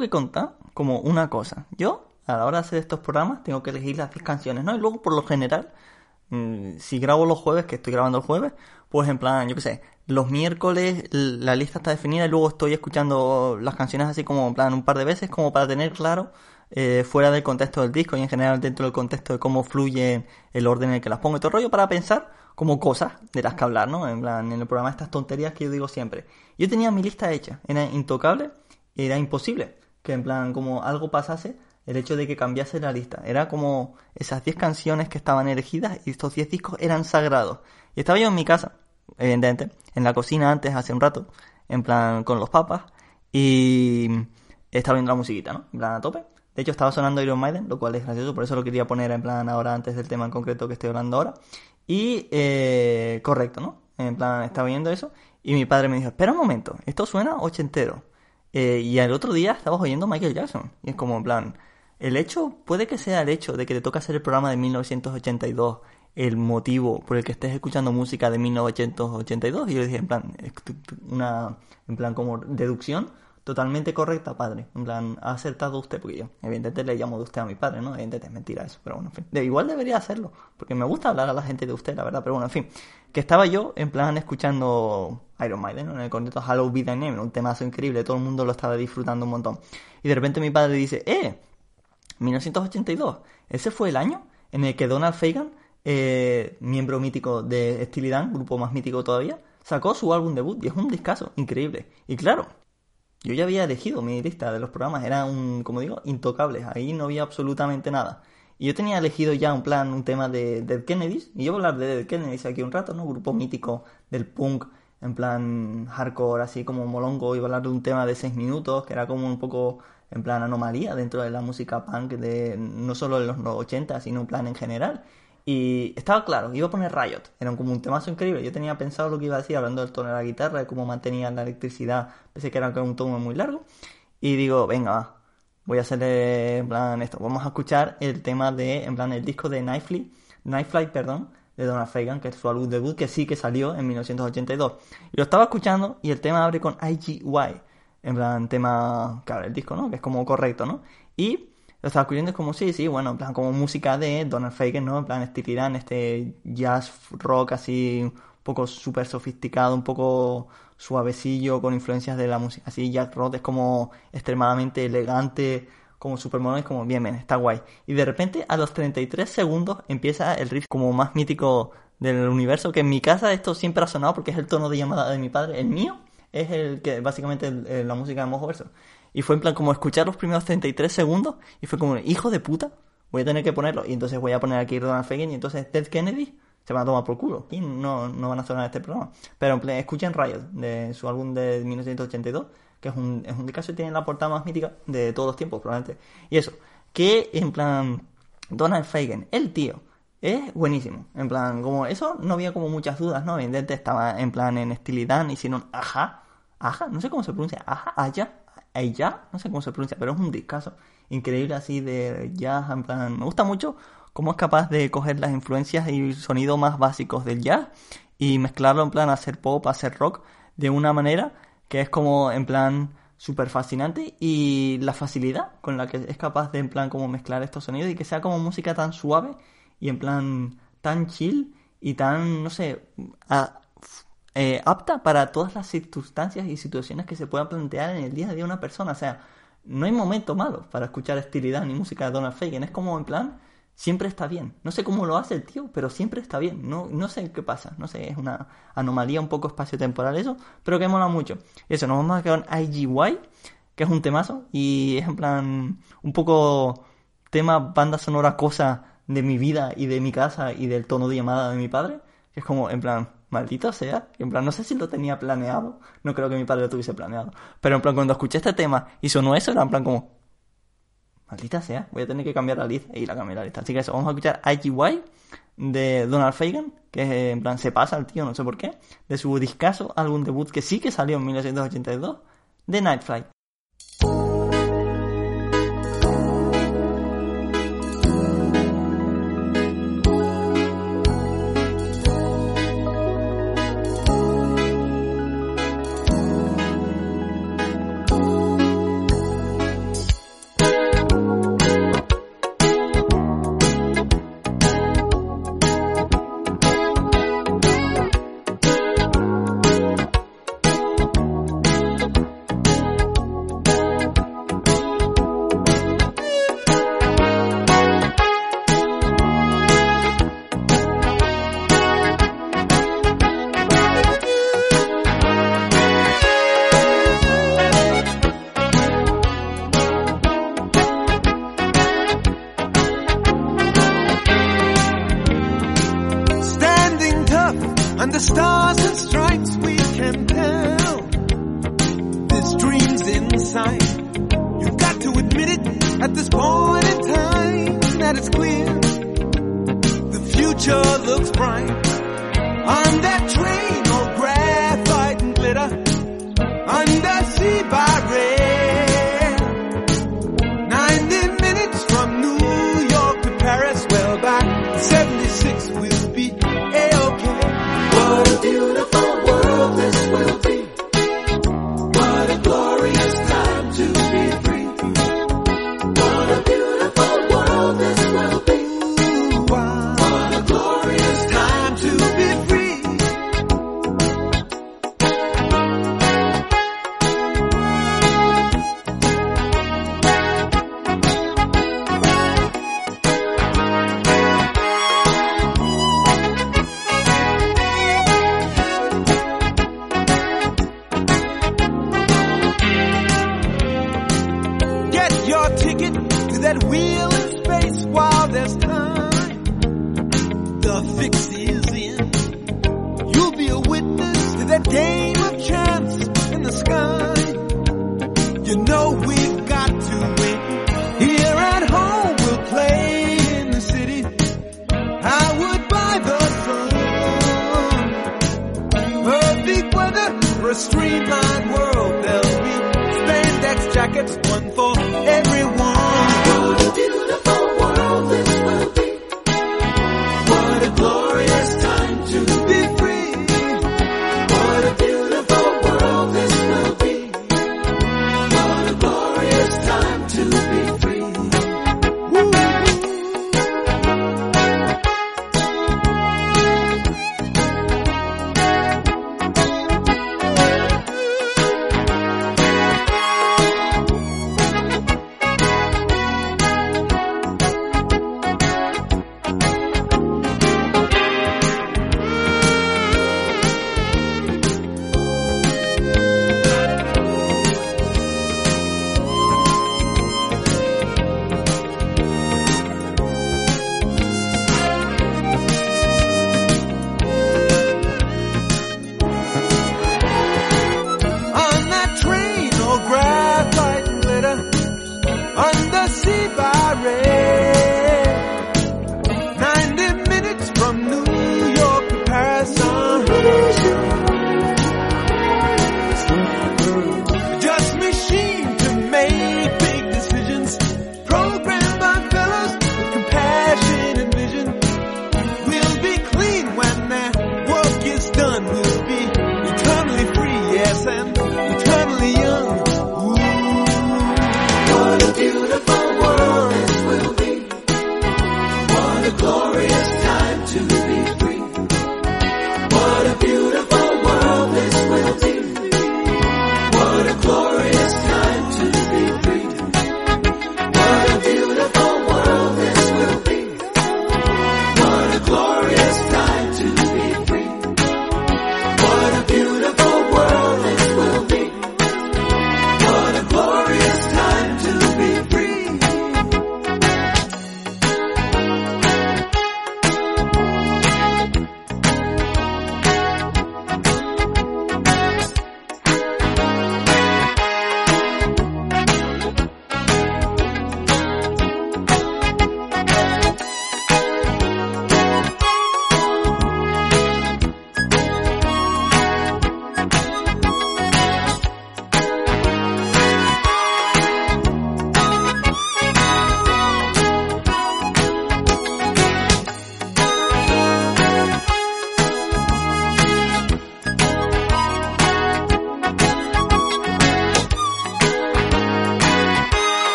Que contar como una cosa. Yo, a la hora de hacer estos programas, tengo que elegir las 10 canciones, ¿no? Y luego, por lo general, mm, si grabo los jueves, que estoy grabando el jueves, pues en plan, yo qué sé, los miércoles la lista está definida y luego estoy escuchando las canciones así como en plan un par de veces, como para tener claro, eh, fuera del contexto del disco y en general dentro del contexto de cómo fluye el orden en el que las pongo y todo el rollo, para pensar como cosas de las que hablar, ¿no? En plan, en el programa estas tonterías que yo digo siempre. Yo tenía mi lista hecha, era intocable, era imposible que en plan como algo pasase el hecho de que cambiase la lista. Era como esas 10 canciones que estaban elegidas y estos 10 discos eran sagrados. Y estaba yo en mi casa, evidentemente, en la cocina antes, hace un rato, en plan con los papas, y estaba viendo la musiquita, ¿no? En plan a tope. De hecho, estaba sonando Iron Maiden, lo cual es gracioso, por eso lo quería poner en plan ahora antes del tema en concreto que estoy hablando ahora. Y, eh, correcto, ¿no? En plan, estaba viendo eso, y mi padre me dijo, espera un momento, esto suena ochentero. Eh, y al otro día estabas oyendo Michael Jackson. Y es como en plan, el hecho, puede que sea el hecho de que te toca hacer el programa de 1982 el motivo por el que estés escuchando música de 1982 y yo dije en plan una en plan como deducción totalmente correcta padre. En plan ha acertado usted porque yo evidentemente le llamo de usted a mi padre no evidentemente es mentira eso pero bueno en fin. De, igual debería hacerlo porque me gusta hablar a la gente de usted la verdad pero bueno en fin. Que estaba yo en plan escuchando Iron Maiden en el concierto Hello Be Thy Name un temazo increíble todo el mundo lo estaba disfrutando un montón y de repente mi padre dice eh 1982 ese fue el año en el que Donald Fagan eh, miembro mítico de Steely Dan, grupo más mítico todavía, sacó su álbum debut y es un discazo increíble. Y claro, yo ya había elegido mi lista de los programas, era un, como digo, intocables, ahí no había absolutamente nada. Y yo tenía elegido ya un plan, un tema de Dead Kennedys, y yo voy a hablar de Dead Kennedys aquí un rato, ¿no? Grupo mítico del punk, en plan hardcore, así como molongo, voy a hablar de un tema de 6 minutos, que era como un poco en plan anomalía dentro de la música punk, de no solo de los 80, sino en plan en general. Y estaba claro, iba a poner Riot, era como un temazo increíble. Yo tenía pensado lo que iba a decir hablando del tono de la guitarra, de cómo mantenía la electricidad, pensé que era un tono muy largo. Y digo, venga, va, voy a hacer en plan esto. Vamos a escuchar el tema de, en plan, el disco de Nightfly, Nightfly, perdón, de Donald Fagan, que es su álbum debut, que sí que salió en 1982. Y lo estaba escuchando y el tema abre con IGY, en plan, tema, claro, el disco, ¿no? Que es como correcto, ¿no? Y lo estaba escuchando es como, sí, sí, bueno, en plan, como música de Donald Fagan, ¿no? En plan, estilirán este jazz rock así, un poco súper sofisticado, un poco suavecillo, con influencias de la música así, jazz rock, es como extremadamente elegante, como super moderno, es como, bien, está guay. Y de repente, a los 33 segundos, empieza el riff como más mítico del universo, que en mi casa esto siempre ha sonado porque es el tono de llamada de mi padre, el mío es el que básicamente la música de Mojo Verso. Y fue en plan como escuchar los primeros 33 segundos y fue como, hijo de puta, voy a tener que ponerlo. Y entonces voy a poner aquí Donald Fagan y entonces Ted Kennedy se van a tomar por culo. Aquí no, no van a sonar este programa. Pero en plan, escuchen Riot, de su álbum de 1982, que es un, es un discazo y tiene la portada más mítica de todos los tiempos, probablemente. Y eso, que en plan, Donald Fagan, el tío, es buenísimo. En plan, como eso no había como muchas dudas, ¿no? Evidentemente estaba en plan en estilidad, hicieron ajá, ajá, no sé cómo se pronuncia, ajá, allá, allá, no sé cómo se pronuncia, pero es un discazo increíble así de jazz, en plan, me gusta mucho cómo es capaz de coger las influencias y sonidos más básicos del jazz y mezclarlo en plan hacer pop, hacer rock de una manera que es como en plan súper fascinante y la facilidad con la que es capaz de en plan como mezclar estos sonidos y que sea como música tan suave y en plan tan chill y tan, no sé, a- eh, apta para todas las circunstancias y situaciones que se puedan plantear en el día a día de una persona. O sea, no hay momento malo para escuchar estilidad ni música de Donald Fagan. Es como en plan, siempre está bien. No sé cómo lo hace el tío, pero siempre está bien. No, no sé qué pasa. No sé, es una anomalía un poco espacio-temporal eso, pero que mola mucho. Eso, nos vamos a quedar con IGY, que es un temazo, y es en plan un poco tema banda sonora cosa de mi vida y de mi casa y del tono de llamada de mi padre, que es como en plan, maldito sea, en plan, no sé si lo tenía planeado, no creo que mi padre lo tuviese planeado, pero en plan, cuando escuché este tema y sonó eso, era en plan como, maldita sea, voy a tener que cambiar la lista y la cambié la lista. Así que eso, vamos a escuchar IGY de Donald Fagan, que en plan se pasa al tío, no sé por qué, de su discazo álbum debut que sí que salió en 1982, de Night Flight.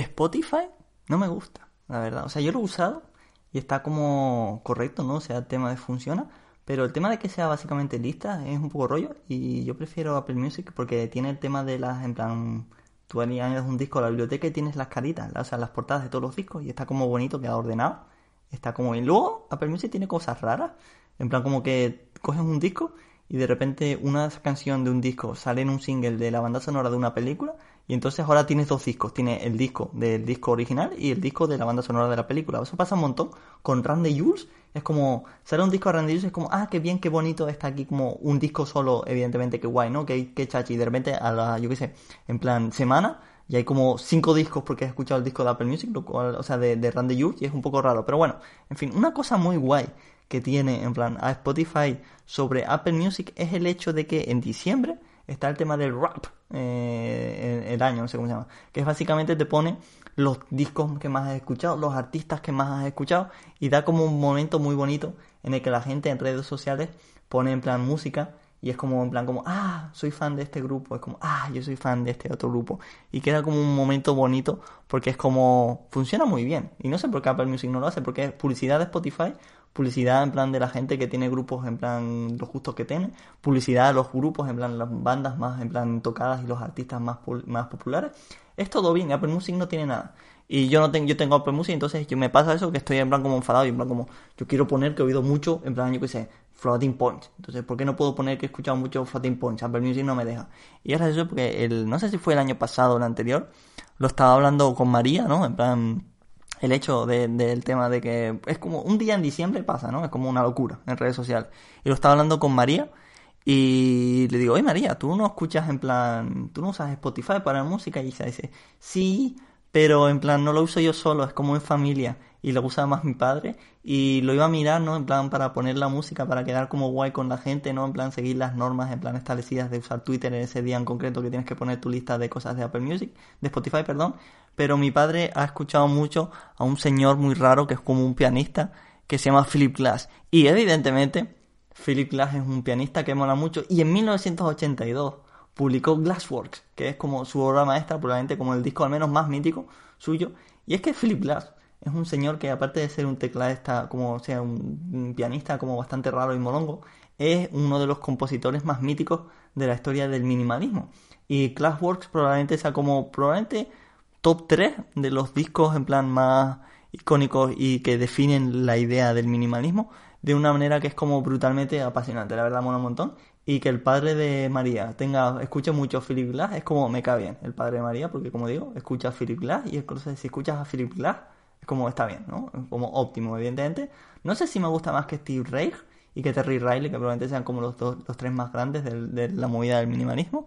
Spotify no me gusta, la verdad. O sea, yo lo he usado y está como correcto, ¿no? O sea, el tema de funciona. Pero el tema de que sea básicamente lista es un poco rollo y yo prefiero Apple Music porque tiene el tema de las, en plan, tú añades un disco a la biblioteca y tienes las caritas, o sea, las portadas de todos los discos y está como bonito, queda ordenado. Está como... Y luego Apple Music tiene cosas raras. En plan, como que coges un disco y de repente una canción de un disco sale en un single de la banda sonora de una película y entonces ahora tienes dos discos. Tienes el disco del disco original y el disco de la banda sonora de la película. Eso pasa un montón. Con Randy Jules es como... Sale un disco de Randy Jules es como... Ah, qué bien, qué bonito está aquí como un disco solo. Evidentemente, qué guay, ¿no? Qué, qué chachi. Y de repente a la, yo qué sé, en plan semana... Y hay como cinco discos porque has escuchado el disco de Apple Music, lo cual, o sea, de, de Randy Jules, y es un poco raro. Pero bueno, en fin, una cosa muy guay que tiene en plan a Spotify sobre Apple Music es el hecho de que en diciembre está el tema del rap, eh, el, el año, no sé cómo se llama, que es básicamente te pone los discos que más has escuchado, los artistas que más has escuchado y da como un momento muy bonito en el que la gente en redes sociales pone en plan música y es como en plan como, ah, soy fan de este grupo, es como, ah, yo soy fan de este otro grupo. Y queda como un momento bonito porque es como, funciona muy bien. Y no sé por qué Apple Music no lo hace, porque es publicidad de Spotify, publicidad en plan de la gente que tiene grupos en plan los justos que tiene, publicidad de los grupos en plan las bandas más en plan tocadas y los artistas más, más populares. Es todo bien, Apple Music no tiene nada. Y yo no tengo, yo tengo Apple Music, entonces yo me pasa eso que estoy en plan como enfadado y en plan como, yo quiero poner que he oído mucho, en plan yo qué sé, Floating Points. Entonces, ¿por qué no puedo poner que he escuchado mucho Floating Points? Apple Music no me deja. Y es eso porque el, no sé si fue el año pasado o el anterior, lo estaba hablando con María, ¿no? En plan, el hecho de- del tema de que es como un día en diciembre pasa, ¿no? Es como una locura en redes sociales. Y lo estaba hablando con María y le digo, oye María, tú no escuchas en plan, tú no usas Spotify para música y ella dice, sí, pero en plan no lo uso yo solo, es como en familia y lo usa más mi padre y lo iba a mirar, ¿no? En plan para poner la música, para quedar como guay con la gente, ¿no? En plan seguir las normas, en plan establecidas de usar Twitter en ese día en concreto que tienes que poner tu lista de cosas de Apple Music, de Spotify, perdón. Pero mi padre ha escuchado mucho a un señor muy raro que es como un pianista que se llama Philip Glass y evidentemente Philip Glass es un pianista que mola mucho y en 1982 publicó Glassworks, que es como su obra maestra, probablemente como el disco al menos más mítico suyo. Y es que Philip Glass es un señor que aparte de ser un tecladista, como sea, un, un pianista como bastante raro y molongo, es uno de los compositores más míticos de la historia del minimalismo. Y Glassworks probablemente sea como probablemente top 3 de los discos en plan más icónicos y que definen la idea del minimalismo de una manera que es como brutalmente apasionante, la verdad mola un montón. Y que el padre de María tenga, escuche mucho Philip Glass, es como me cae bien el padre de María, porque como digo, escucha a Philip Glass y entonces si escuchas a Philip Glass, es como está bien, ¿no? Como óptimo, evidentemente. No sé si me gusta más que Steve Reich y que Terry Riley, que probablemente sean como los dos, los tres más grandes del- de la movida del minimalismo.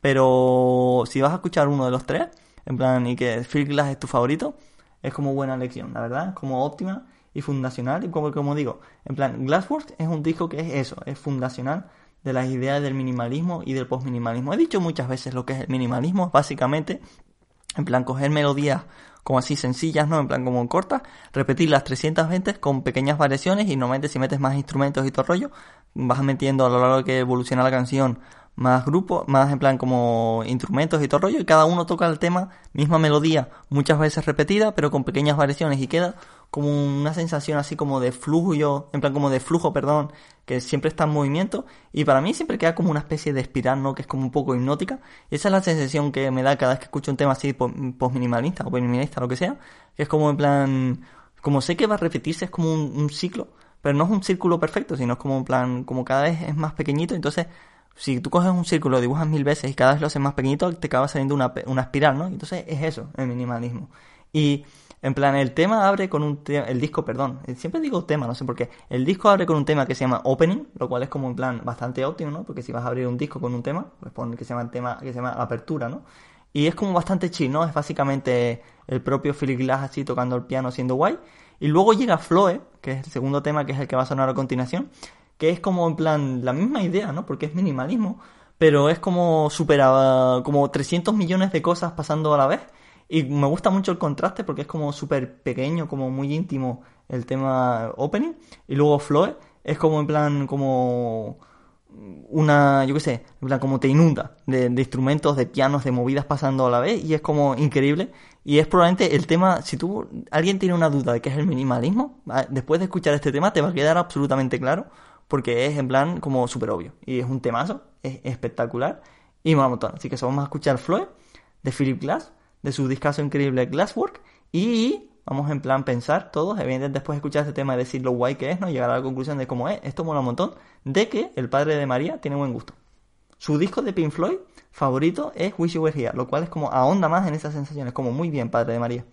Pero si vas a escuchar uno de los tres, en plan, y que Philip Glass es tu favorito, es como buena elección, la verdad, es como óptima y fundacional. Y como, como digo, en plan, Glassworks es un disco que es eso, es fundacional de las ideas del minimalismo y del postminimalismo. He dicho muchas veces lo que es el minimalismo, básicamente, en plan, coger melodías como así sencillas, ¿no? En plan, como cortas, repetirlas 300 veces con pequeñas variaciones y normalmente si metes más instrumentos y todo rollo, vas metiendo a lo largo que evoluciona la canción más grupos, más en plan como instrumentos y todo rollo y cada uno toca el tema, misma melodía, muchas veces repetida, pero con pequeñas variaciones y queda como una sensación así como de flujo, en plan como de flujo, perdón, que siempre está en movimiento y para mí siempre queda como una especie de espiral, ¿no? Que es como un poco hipnótica y esa es la sensación que me da cada vez que escucho un tema así post-minimalista o minimalista, lo que sea, que es como en plan, como sé que va a repetirse, es como un, ciclo, pero no es un círculo perfecto, sino es como en plan, como cada vez es más pequeñito, entonces si tú coges un círculo, lo dibujas mil veces y cada vez lo haces más pequeñito, te acaba saliendo una, una espiral, ¿no? Entonces es eso, el minimalismo. Y en plan, el tema abre con un tema, el disco, perdón, eh, siempre digo tema, no sé por qué. El disco abre con un tema que se llama Opening, lo cual es como en plan bastante óptimo, ¿no? Porque si vas a abrir un disco con un tema, pues pon que se llama tema, que se llama Apertura, ¿no? Y es como bastante chill, ¿no? Es básicamente el propio Philip Glass así tocando el piano siendo guay. Y luego llega Floe, que es el segundo tema, que es el que va a sonar a continuación, que es como en plan la misma idea, ¿no? Porque es minimalismo, pero es como supera como 300 millones de cosas pasando a la vez. Y me gusta mucho el contraste porque es como súper pequeño, como muy íntimo el tema opening. Y luego Floe es como en plan como una, yo qué sé, en plan como te inunda de, instrumentos, de pianos, de movidas pasando a la vez y es como increíble. Y es probablemente el tema, si tú, alguien tiene una duda de qué es el minimalismo, ah, después de escuchar este tema te va a quedar absolutamente claro porque es en plan como súper obvio y es un temazo, es espectacular y mola un montón. Así que vamos a escuchar Floe de Philip Glass, de su discazo increíble Glasswork y vamos en plan pensar todos, evidentemente después de escuchar este tema y decir lo guay que es, ¿no? Llegar a la conclusión de cómo es, esto mola un montón, de que el padre de María tiene buen gusto. Su disco de Pink Floyd favorito es Wish You Were Here, lo cual es como ahonda más en esas sensaciones, como muy bien, padre de María.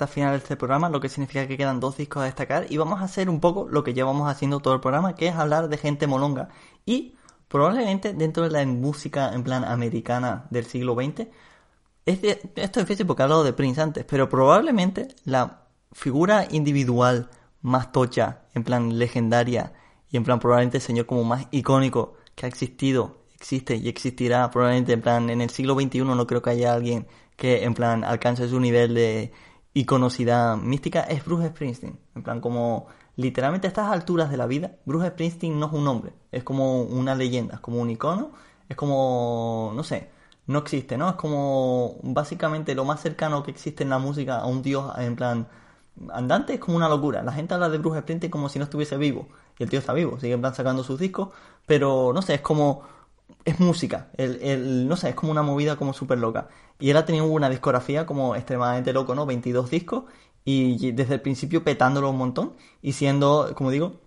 Recta final de este programa, lo que significa que quedan dos discos a destacar y vamos a hacer un poco lo que llevamos haciendo todo el programa, que es hablar de gente molonga. Y probablemente dentro de la música en plan americana del siglo XX, esto es difícil porque he hablado de Prince antes, pero probablemente la figura individual más tocha, en plan legendaria y en plan probablemente el señor como más icónico que ha existido, existe y existirá probablemente en plan en el siglo XXI no creo que haya alguien que en plan alcance su nivel de iconocidad mística es Bruce Springsteen. En plan como literalmente a estas alturas de la vida, Bruce Springsteen no es un nombre, es como una leyenda, es como un icono, es como, no sé, no existe, ¿no? Es como básicamente lo más cercano que existe en la música a un dios en plan andante es como una locura. La gente habla de Bruce Springsteen como si no estuviese vivo. Y el tío está vivo, sigue en plan sacando sus discos, pero no sé, es como es música, el, el- no sé, es como una movida como súper loca. Y él ha tenido una discografía como extremadamente loco, ¿no? 22 discos y desde el principio petándolo un montón y siendo, como digo,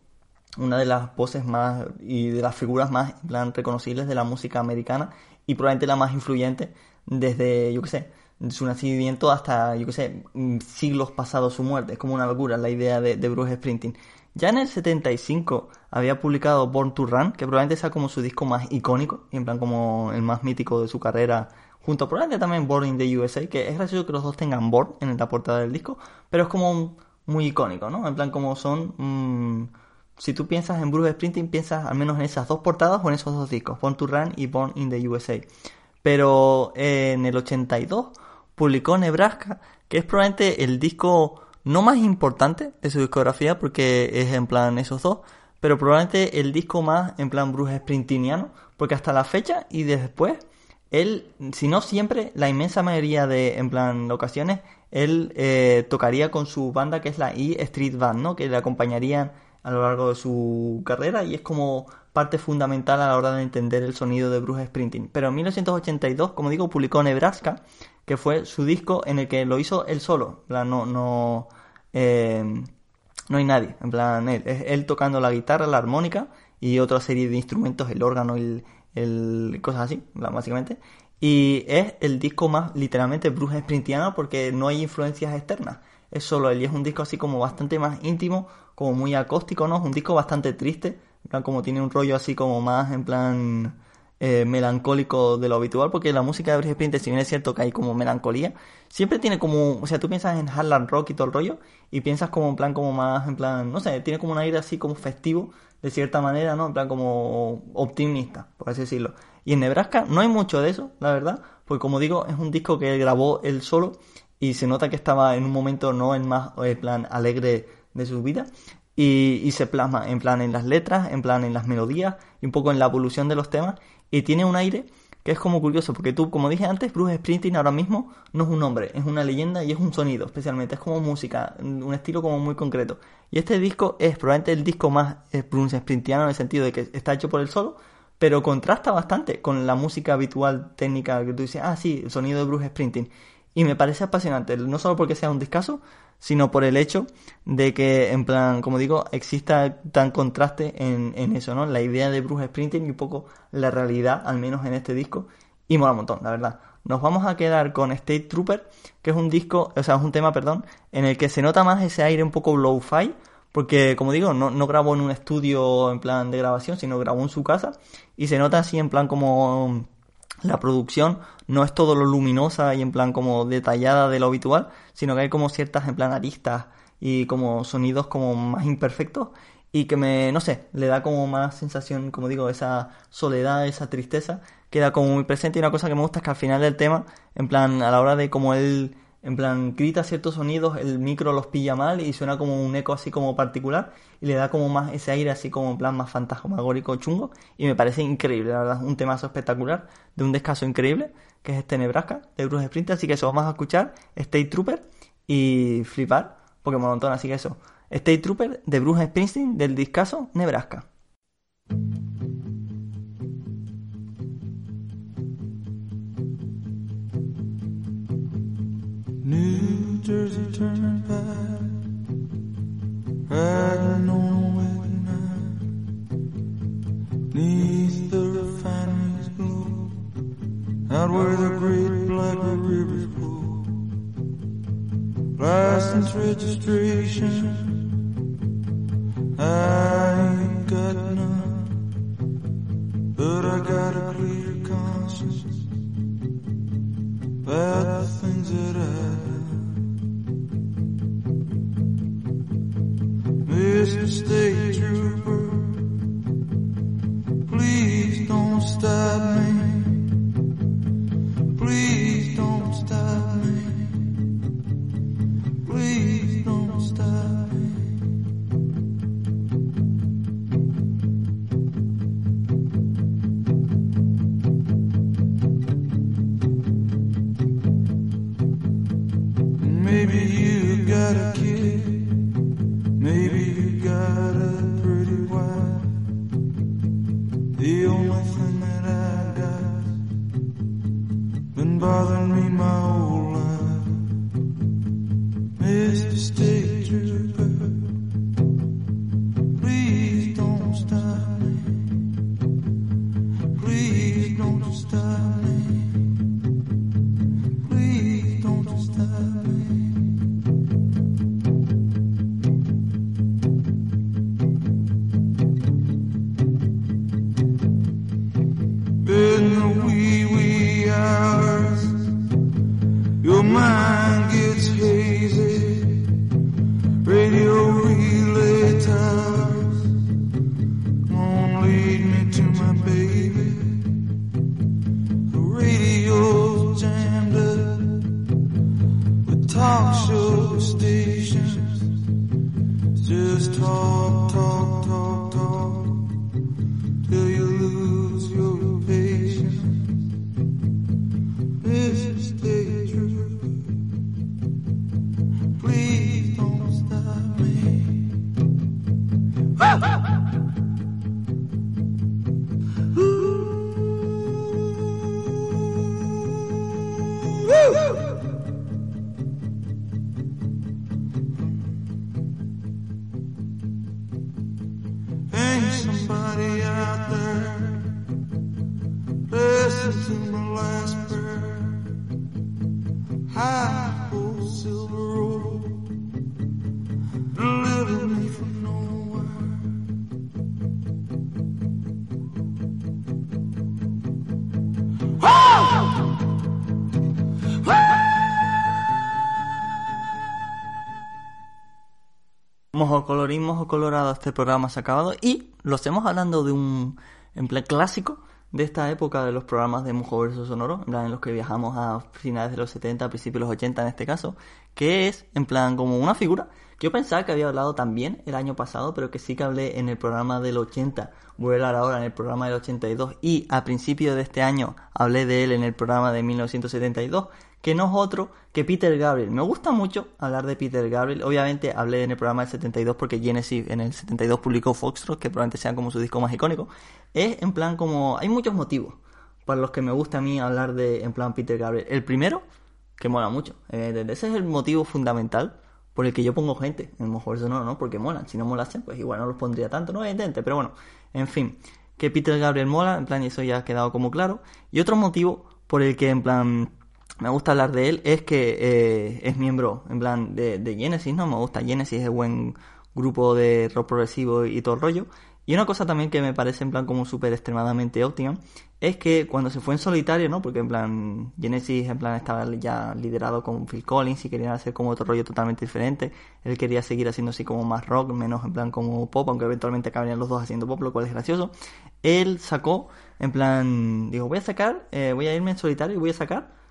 una de las voces más y de las figuras más plan reconocibles de la música americana y probablemente la más influyente desde, yo qué sé, su nacimiento hasta, yo qué sé, mm, siglos pasados su muerte. Es como una locura la idea de, de Bruce Springsteen. Ya en el 75 había publicado Born to Run, que probablemente sea como su disco más icónico, y en plan como el más mítico de su carrera, junto probablemente también Born in the USA, que es gracioso que los dos tengan Born en la portada del disco, pero es como muy icónico, ¿no? En plan como son... mm, si tú piensas en Bruce Springsteen, piensas al menos en esas dos portadas o en esos dos discos, Born to Run y Born in the USA. Pero eh, en el 82 publicó Nebraska, que es probablemente el disco no más importante de su discografía, porque es en plan esos dos, pero probablemente el disco más en plan Bruce Springsteeniano, porque hasta la fecha y después, él, si no siempre, la inmensa mayoría de, en plan, ocasiones, él eh, tocaría con su banda que es la E Street Band, ¿no? Que le acompañarían a lo largo de su carrera y es como parte fundamental a la hora de entender el sonido de Bruce Springsteen. Pero en 1982, como digo, publicó Nebraska, que fue su disco en el que lo hizo él solo. Plan, no, no, eh, no hay nadie. En plan, él, es él tocando la guitarra, la armónica y otra serie de instrumentos, el órgano el, el- cosas así, básicamente. Y es el disco más literalmente Bruce Springsteeniano porque no hay influencias externas. Es solo él y es un disco así como bastante más íntimo, como muy acústico, ¿no? Es un disco bastante triste, como tiene un rollo así como más en plan eh, melancólico de lo habitual, porque la música de Bruce Springsteen, si bien es cierto que hay como melancolía, siempre tiene como, o sea, tú piensas en Harlan Rock y todo el rollo, y piensas como en plan, como más, en plan, no sé, tiene como un aire así como festivo, de cierta manera, ¿no? En plan como optimista, por así decirlo. Y en Nebraska no hay mucho de eso, la verdad, porque como digo, es un disco que grabó él solo, y se nota que estaba en un momento no en más, en plan, alegre de su vida, y, y se plasma en plan en las letras, en plan en las melodías y un poco en la evolución de los temas y tiene un aire que es como curioso porque tú, como dije antes, Bruce Springsteen ahora mismo no es un nombre, es una leyenda y es un sonido especialmente, es como música, un estilo como muy concreto. Y este disco es probablemente el disco más eh, Bruce Springsteeniano en el sentido de que está hecho por él solo, pero contrasta bastante con la música habitual técnica que tú dices, ah, sí, el sonido de Bruce Springsteen. Y me parece apasionante, no solo porque sea un discazo, sino por el hecho de que, en plan, como digo, exista tan contraste en, en eso, ¿no? La idea de Bruce Springsteen y un poco la realidad, al menos en este disco, y mola un montón, la verdad. Nos vamos a quedar con State Trooper, que es un disco, o sea, es un tema, perdón, en el que se nota más ese aire un poco low-fi, porque, como digo, no, no grabó en un estudio en plan de grabación, sino grabó en su casa, y se nota así en plan como la producción no es todo lo luminosa y en plan como detallada de lo habitual, sino que hay como ciertas en plan aristas y como sonidos como más imperfectos y que me, no sé, le da como más sensación, como digo, esa soledad, esa tristeza, queda como muy presente. Y una cosa que me gusta es que al final del tema, en plan, a la hora de como él, en plan, grita ciertos sonidos, el micro los pilla mal y suena como un eco así como particular y le da como más ese aire así como en plan más fantasmagórico chungo. Y me parece increíble, la verdad, un temazo espectacular de un descaso increíble que es este Nebraska de Bruce Springsteen, así que eso vamos a escuchar State Trooper y flipar porque montón, así que eso State Trooper de Bruce Springsteen del discaso Nebraska. New Jersey Turnpike, riding on a night, neath the refinery's glow, out where the great black rivers flow. license registration. I ain't got none, but I got a clear conscience about the things that I've done. Mr. State Trooper, Mojo colorín, mojo colorado, este programa se ha acabado y lo hacemos hablando de un en plan clásico de esta época de los programas de Mojo Verso Sonoro, en plan en los que viajamos a finales de los 70, principios de los 80 en este caso, que es en plan como una figura que yo pensaba que había hablado también el año pasado, pero que sí que hablé en el programa del 80, voy a hablar ahora en el programa del 82 y a principio de este año hablé de él en el programa de 1972, que no es otro que Peter Gabriel. Me gusta mucho hablar de Peter Gabriel. Obviamente hablé en el programa del 72 porque Genesis en el 72 publicó Foxtrot, que probablemente sea como su disco más icónico. Es en plan como... Hay muchos motivos para los que me gusta a mí hablar de en plan Peter Gabriel. El primero, que mola mucho. Eh, ese es el motivo fundamental por el que yo pongo gente en el mejor sonoro, ¿no? Porque molan. Si no molasen, pues igual no los pondría tanto, no evidente. Pero bueno, en fin. Que Peter Gabriel mola, en plan, y eso ya ha quedado como claro. Y otro motivo por el que, en plan, me gusta hablar de él es que eh, es miembro, en plan, de, Genesis, ¿no? Me gusta Genesis, es buen grupo de rock progresivo y todo el rollo. Y una cosa también que me parece en plan como súper extremadamente óptima es que cuando se fue en solitario, ¿no? Porque en plan Genesis en plan estaba ya liderado con Phil Collins y querían hacer como otro rollo totalmente diferente. Él quería seguir haciendo así como más rock, menos en plan como pop, aunque eventualmente acabarían los dos haciendo pop, lo cual es gracioso. Él sacó en plan, digo, voy a sacar, eh, voy a irme en solitario y voy a sacar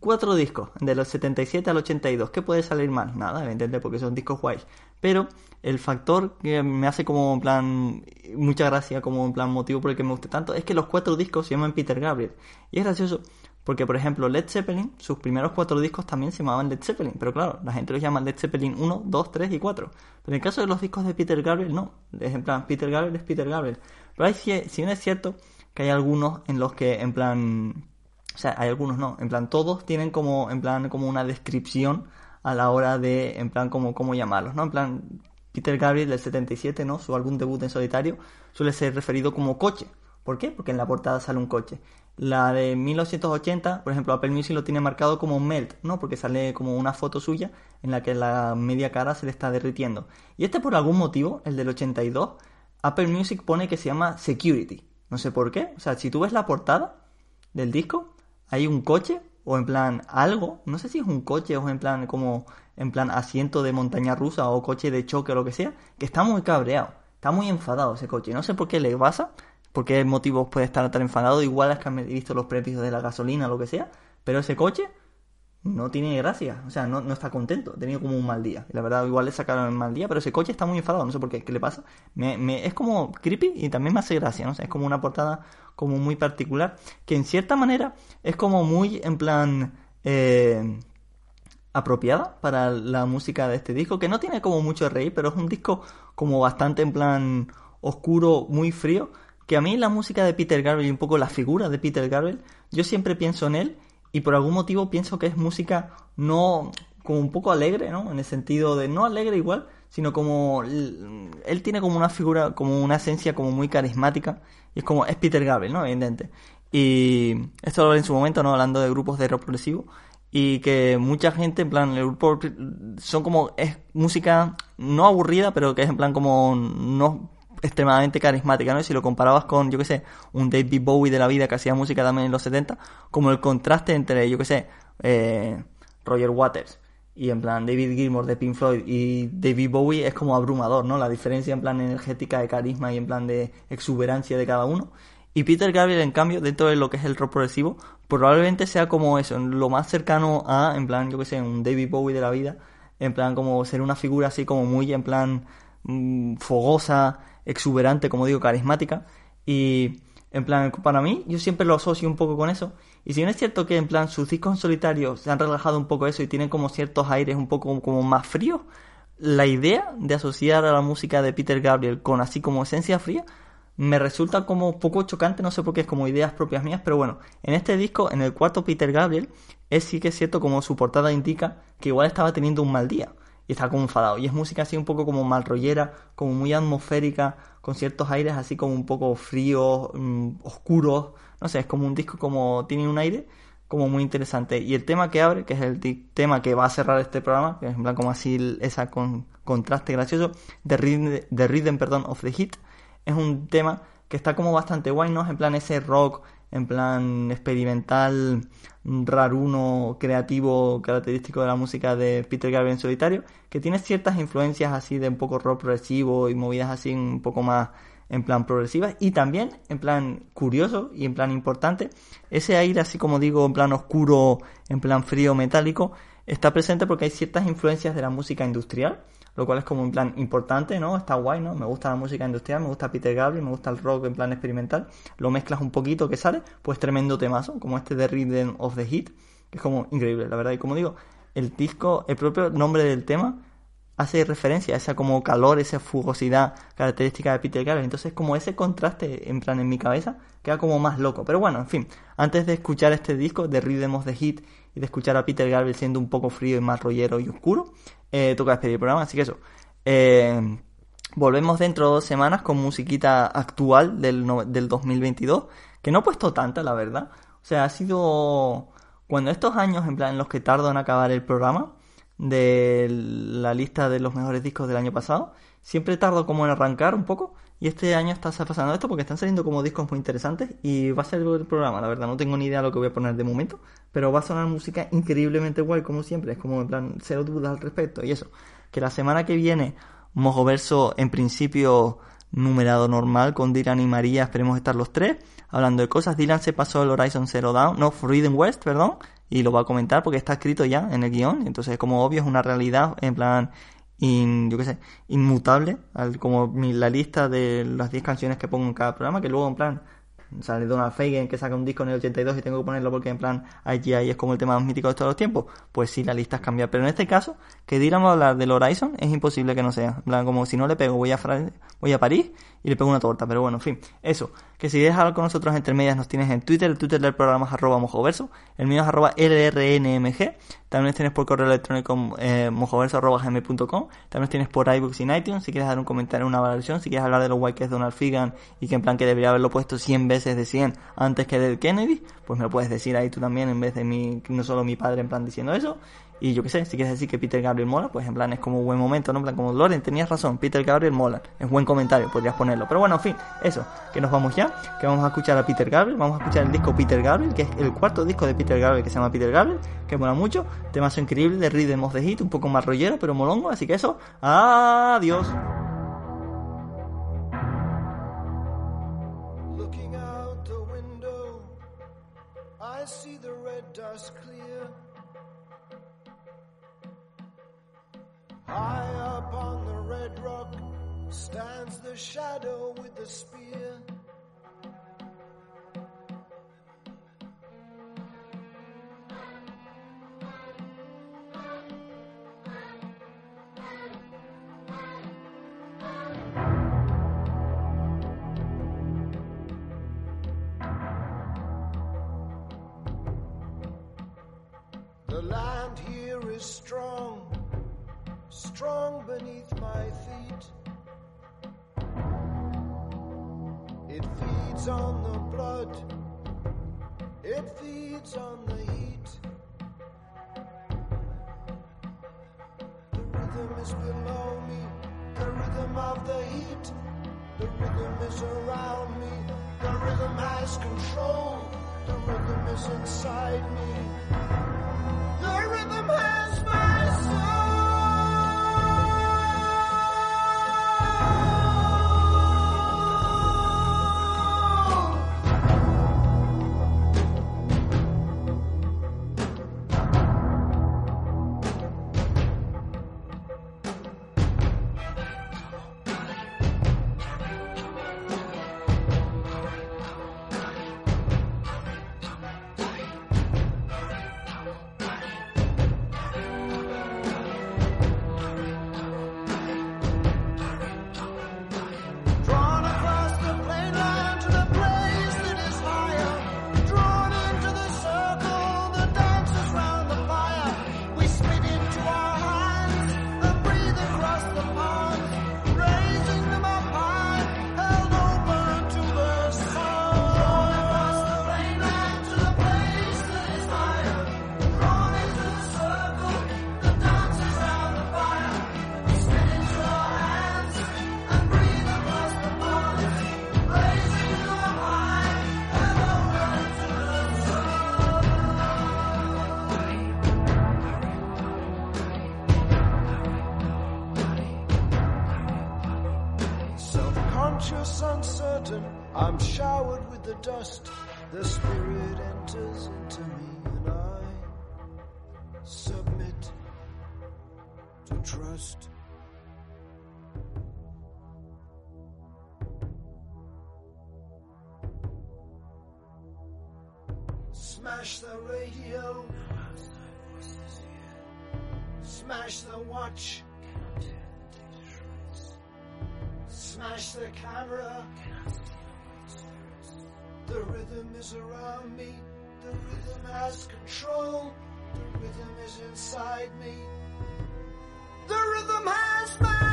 cuatro discos, de los 77 al 82. ¿Qué puede salir mal? Nada, evidentemente, porque son discos guays. Pero el factor que me hace como en plan mucha gracia, como en plan motivo por el que me guste tanto, es que los cuatro discos se llaman Peter Gabriel. Y es gracioso porque, por ejemplo, Led Zeppelin, sus primeros cuatro discos también se llamaban Led Zeppelin. Pero claro, la gente los llama Led Zeppelin 1, 2, 3 y 4. Pero en el caso de los discos de Peter Gabriel, no. En plan, Peter Gabriel es Peter Gabriel. Pero hay, si, si bien es cierto que hay algunos en los que, en plan, o sea, hay algunos no, en plan todos tienen como en plan como una descripción a la hora de en plan como cómo llamarlos, ¿no? En plan Peter Gabriel del 77, ¿no? Su álbum debut en solitario suele ser referido como coche. ¿Por qué? Porque en la portada sale un coche. La de 1980, por ejemplo, Apple Music lo tiene marcado como Melt, ¿no? Porque sale como una foto suya en la que la media cara se le está derritiendo. Y este por algún motivo, el del 82, Apple Music pone que se llama Security. No sé por qué. O sea, si tú ves la portada del disco, hay un coche o en plan algo, no sé si es un coche o en plan como en plan asiento de montaña rusa o coche de choque o lo que sea, que está muy cabreado, está muy enfadado ese coche. No sé por qué le pasa, por qué motivos puede estar tan enfadado, igual es que han visto los precios de la gasolina o lo que sea, pero ese coche no tiene gracia, o sea, no, no está contento, ha tenido como un mal día. La verdad, igual le sacaron el mal día, pero ese coche está muy enfadado, no sé por qué, ¿qué le pasa? Me, me, es como creepy y también me hace gracia, ¿no? Es como una portada como muy particular, que en cierta manera es como muy en plan eh, apropiada para la música de este disco, que no tiene como mucho reír, pero es un disco como bastante en plan oscuro, muy frío, que a mí la música de Peter Gabriel y un poco la figura de Peter Gabriel, yo siempre pienso en él y por algún motivo pienso que es música no como un poco alegre, ¿no? En el sentido de no alegre igual, sino como él tiene como una figura, como una esencia como muy carismática y es como es Peter Gabriel, ¿no? Evidente. Y esto lo en su momento, ¿no? Hablando de grupos de rock progresivo y que mucha gente en plan el grupo son como es música no aburrida, pero que es en plan como no extremadamente carismática, ¿no? Y si lo comparabas con, yo qué sé, un David Bowie de la vida que hacía música también en los 70, como el contraste entre, yo qué sé, eh, Roger Waters y en plan David Gilmour de Pink Floyd y David Bowie es como abrumador, ¿no? La diferencia en plan energética de carisma y en plan de exuberancia de cada uno. Y Peter Gabriel, en cambio, dentro de lo que es el rock progresivo, probablemente sea como eso, lo más cercano a, en plan, yo qué sé, un David Bowie de la vida, en plan como ser una figura así como muy, en plan, mm, fogosa, exuberante, como digo, carismática. Y en plan, para mí, yo siempre lo asocio un poco con eso. Y si bien es cierto que en plan sus discos en solitario se han relajado un poco eso y tienen como ciertos aires un poco como más fríos, la idea de asociar a la música de Peter Gabriel con así como esencia fría me resulta como poco chocante, no sé por qué es como ideas propias mías, pero bueno, en este disco, en el cuarto Peter Gabriel, es sí que es cierto como su portada indica que igual estaba teniendo un mal día y está como enfadado. Y es música así un poco como mal rollera, como muy atmosférica, con ciertos aires así como un poco fríos, mm, oscuros. No sé, es como un disco como tiene un aire como muy interesante. Y el tema que abre, que es el tema que va a cerrar este programa, que es en plan como así esa con, contraste gracioso, The Rhythm, the Rhythm perdón, of the Hit, es un tema que está como bastante guay, ¿no? En plan ese rock, en plan experimental, raruno, creativo, característico de la música de Peter Gabriel en solitario, que tiene ciertas influencias así de un poco rock progresivo y movidas así un poco más en plan progresivas. Y también en plan curioso y en plan importante, ese aire así como digo en plan oscuro, en plan frío metálico, está presente porque hay ciertas influencias de la música industrial lo cual es como un plan importante, ¿no? Está guay, ¿no? Me gusta la música industrial, me gusta Peter Gabriel, me gusta el rock en plan experimental, lo mezclas un poquito que sale, pues tremendo temazo, como este de Rhythm of the Heat, que es como increíble, la verdad, y como digo, el disco, el propio nombre del tema hace referencia a esa como calor, esa fugosidad característica de Peter Gabriel. Entonces, como ese contraste en plan en mi cabeza queda como más loco. Pero bueno, en fin, antes de escuchar este disco de Rhythm of the Heat y de escuchar a Peter Gabriel siendo un poco frío y más rollero y oscuro, eh, toca despedir el programa, así que eso. Eh, volvemos dentro de dos semanas con musiquita actual del, del 2022, que no he puesto tanta, la verdad. O sea, ha sido... Cuando estos años, en plan, en los que tardo en acabar el programa, de la lista de los mejores discos del año pasado, siempre tardo como en arrancar un poco, y este año está pasando esto porque están saliendo como discos muy interesantes y va a ser el programa, la verdad, no tengo ni idea de lo que voy a poner de momento, pero va a sonar música increíblemente guay como siempre, es como en plan cero dudas al respecto y eso, que la semana que viene Mojo Verso en principio numerado normal con Dylan y María, esperemos estar los tres hablando de cosas, Dylan se pasó el Horizon Zero Down, no, Freedom West, perdón, y lo va a comentar porque está escrito ya en el guion, entonces como obvio es una realidad en plan in, yo qué sé, inmutable, como la lista de las 10 canciones que pongo en cada programa, que luego en plan sale Donald Fagen que saca un disco en el 82 y tengo que ponerlo porque en plan IGI es como el tema más mítico de todos los tiempos, pues sí, la lista es cambiar. Pero en este caso, que va a hablar del Horizon, es imposible que no sea. En plan, como si no le pego, voy a, voy a París y le pego una torta. Pero bueno, en fin, eso. Que si quieres hablar con nosotros entre medias, nos tienes en Twitter. El Twitter del programa es arroba mojoverso. El mío es arroba LRNMG. También tienes por correo electrónico eh, mojoverso.gmail.com. También tienes por iBooks y iTunes. Si quieres dar un comentario, una valoración. Si quieres hablar de lo guay que es Donald Figan y que en plan que debería haberlo puesto 100 veces veces de 100 antes que del Kennedy, pues me lo puedes decir ahí tú también en vez de mi, no solo mi padre en plan diciendo eso. Y yo qué sé, si quieres decir que Peter Gabriel mola, pues en plan es como un buen momento, ¿no? En plan como Loren, tenías razón, Peter Gabriel mola. Es buen comentario, podrías ponerlo. Pero bueno, en fin, eso, que nos vamos ya, que vamos a escuchar a Peter Gabriel, vamos a escuchar el disco Peter Gabriel, que es el cuarto disco de Peter Gabriel que se llama Peter Gabriel, que mola mucho, temazo increíble de Rhythm of the Hit, un poco más rollero, pero molongo, así que eso, adiós. High up on the red rock stands the shadow with the spear. The land here is strong, strong beneath my feet. It feeds on the blood, it feeds on the heat. The rhythm is below me, the rhythm of the heat. The rhythm is around me, the rhythm has control, the rhythm is inside me. The rhythm has my Smash the watch. Smash the camera. The rhythm is around me. The rhythm has control. The rhythm is inside me. The rhythm has my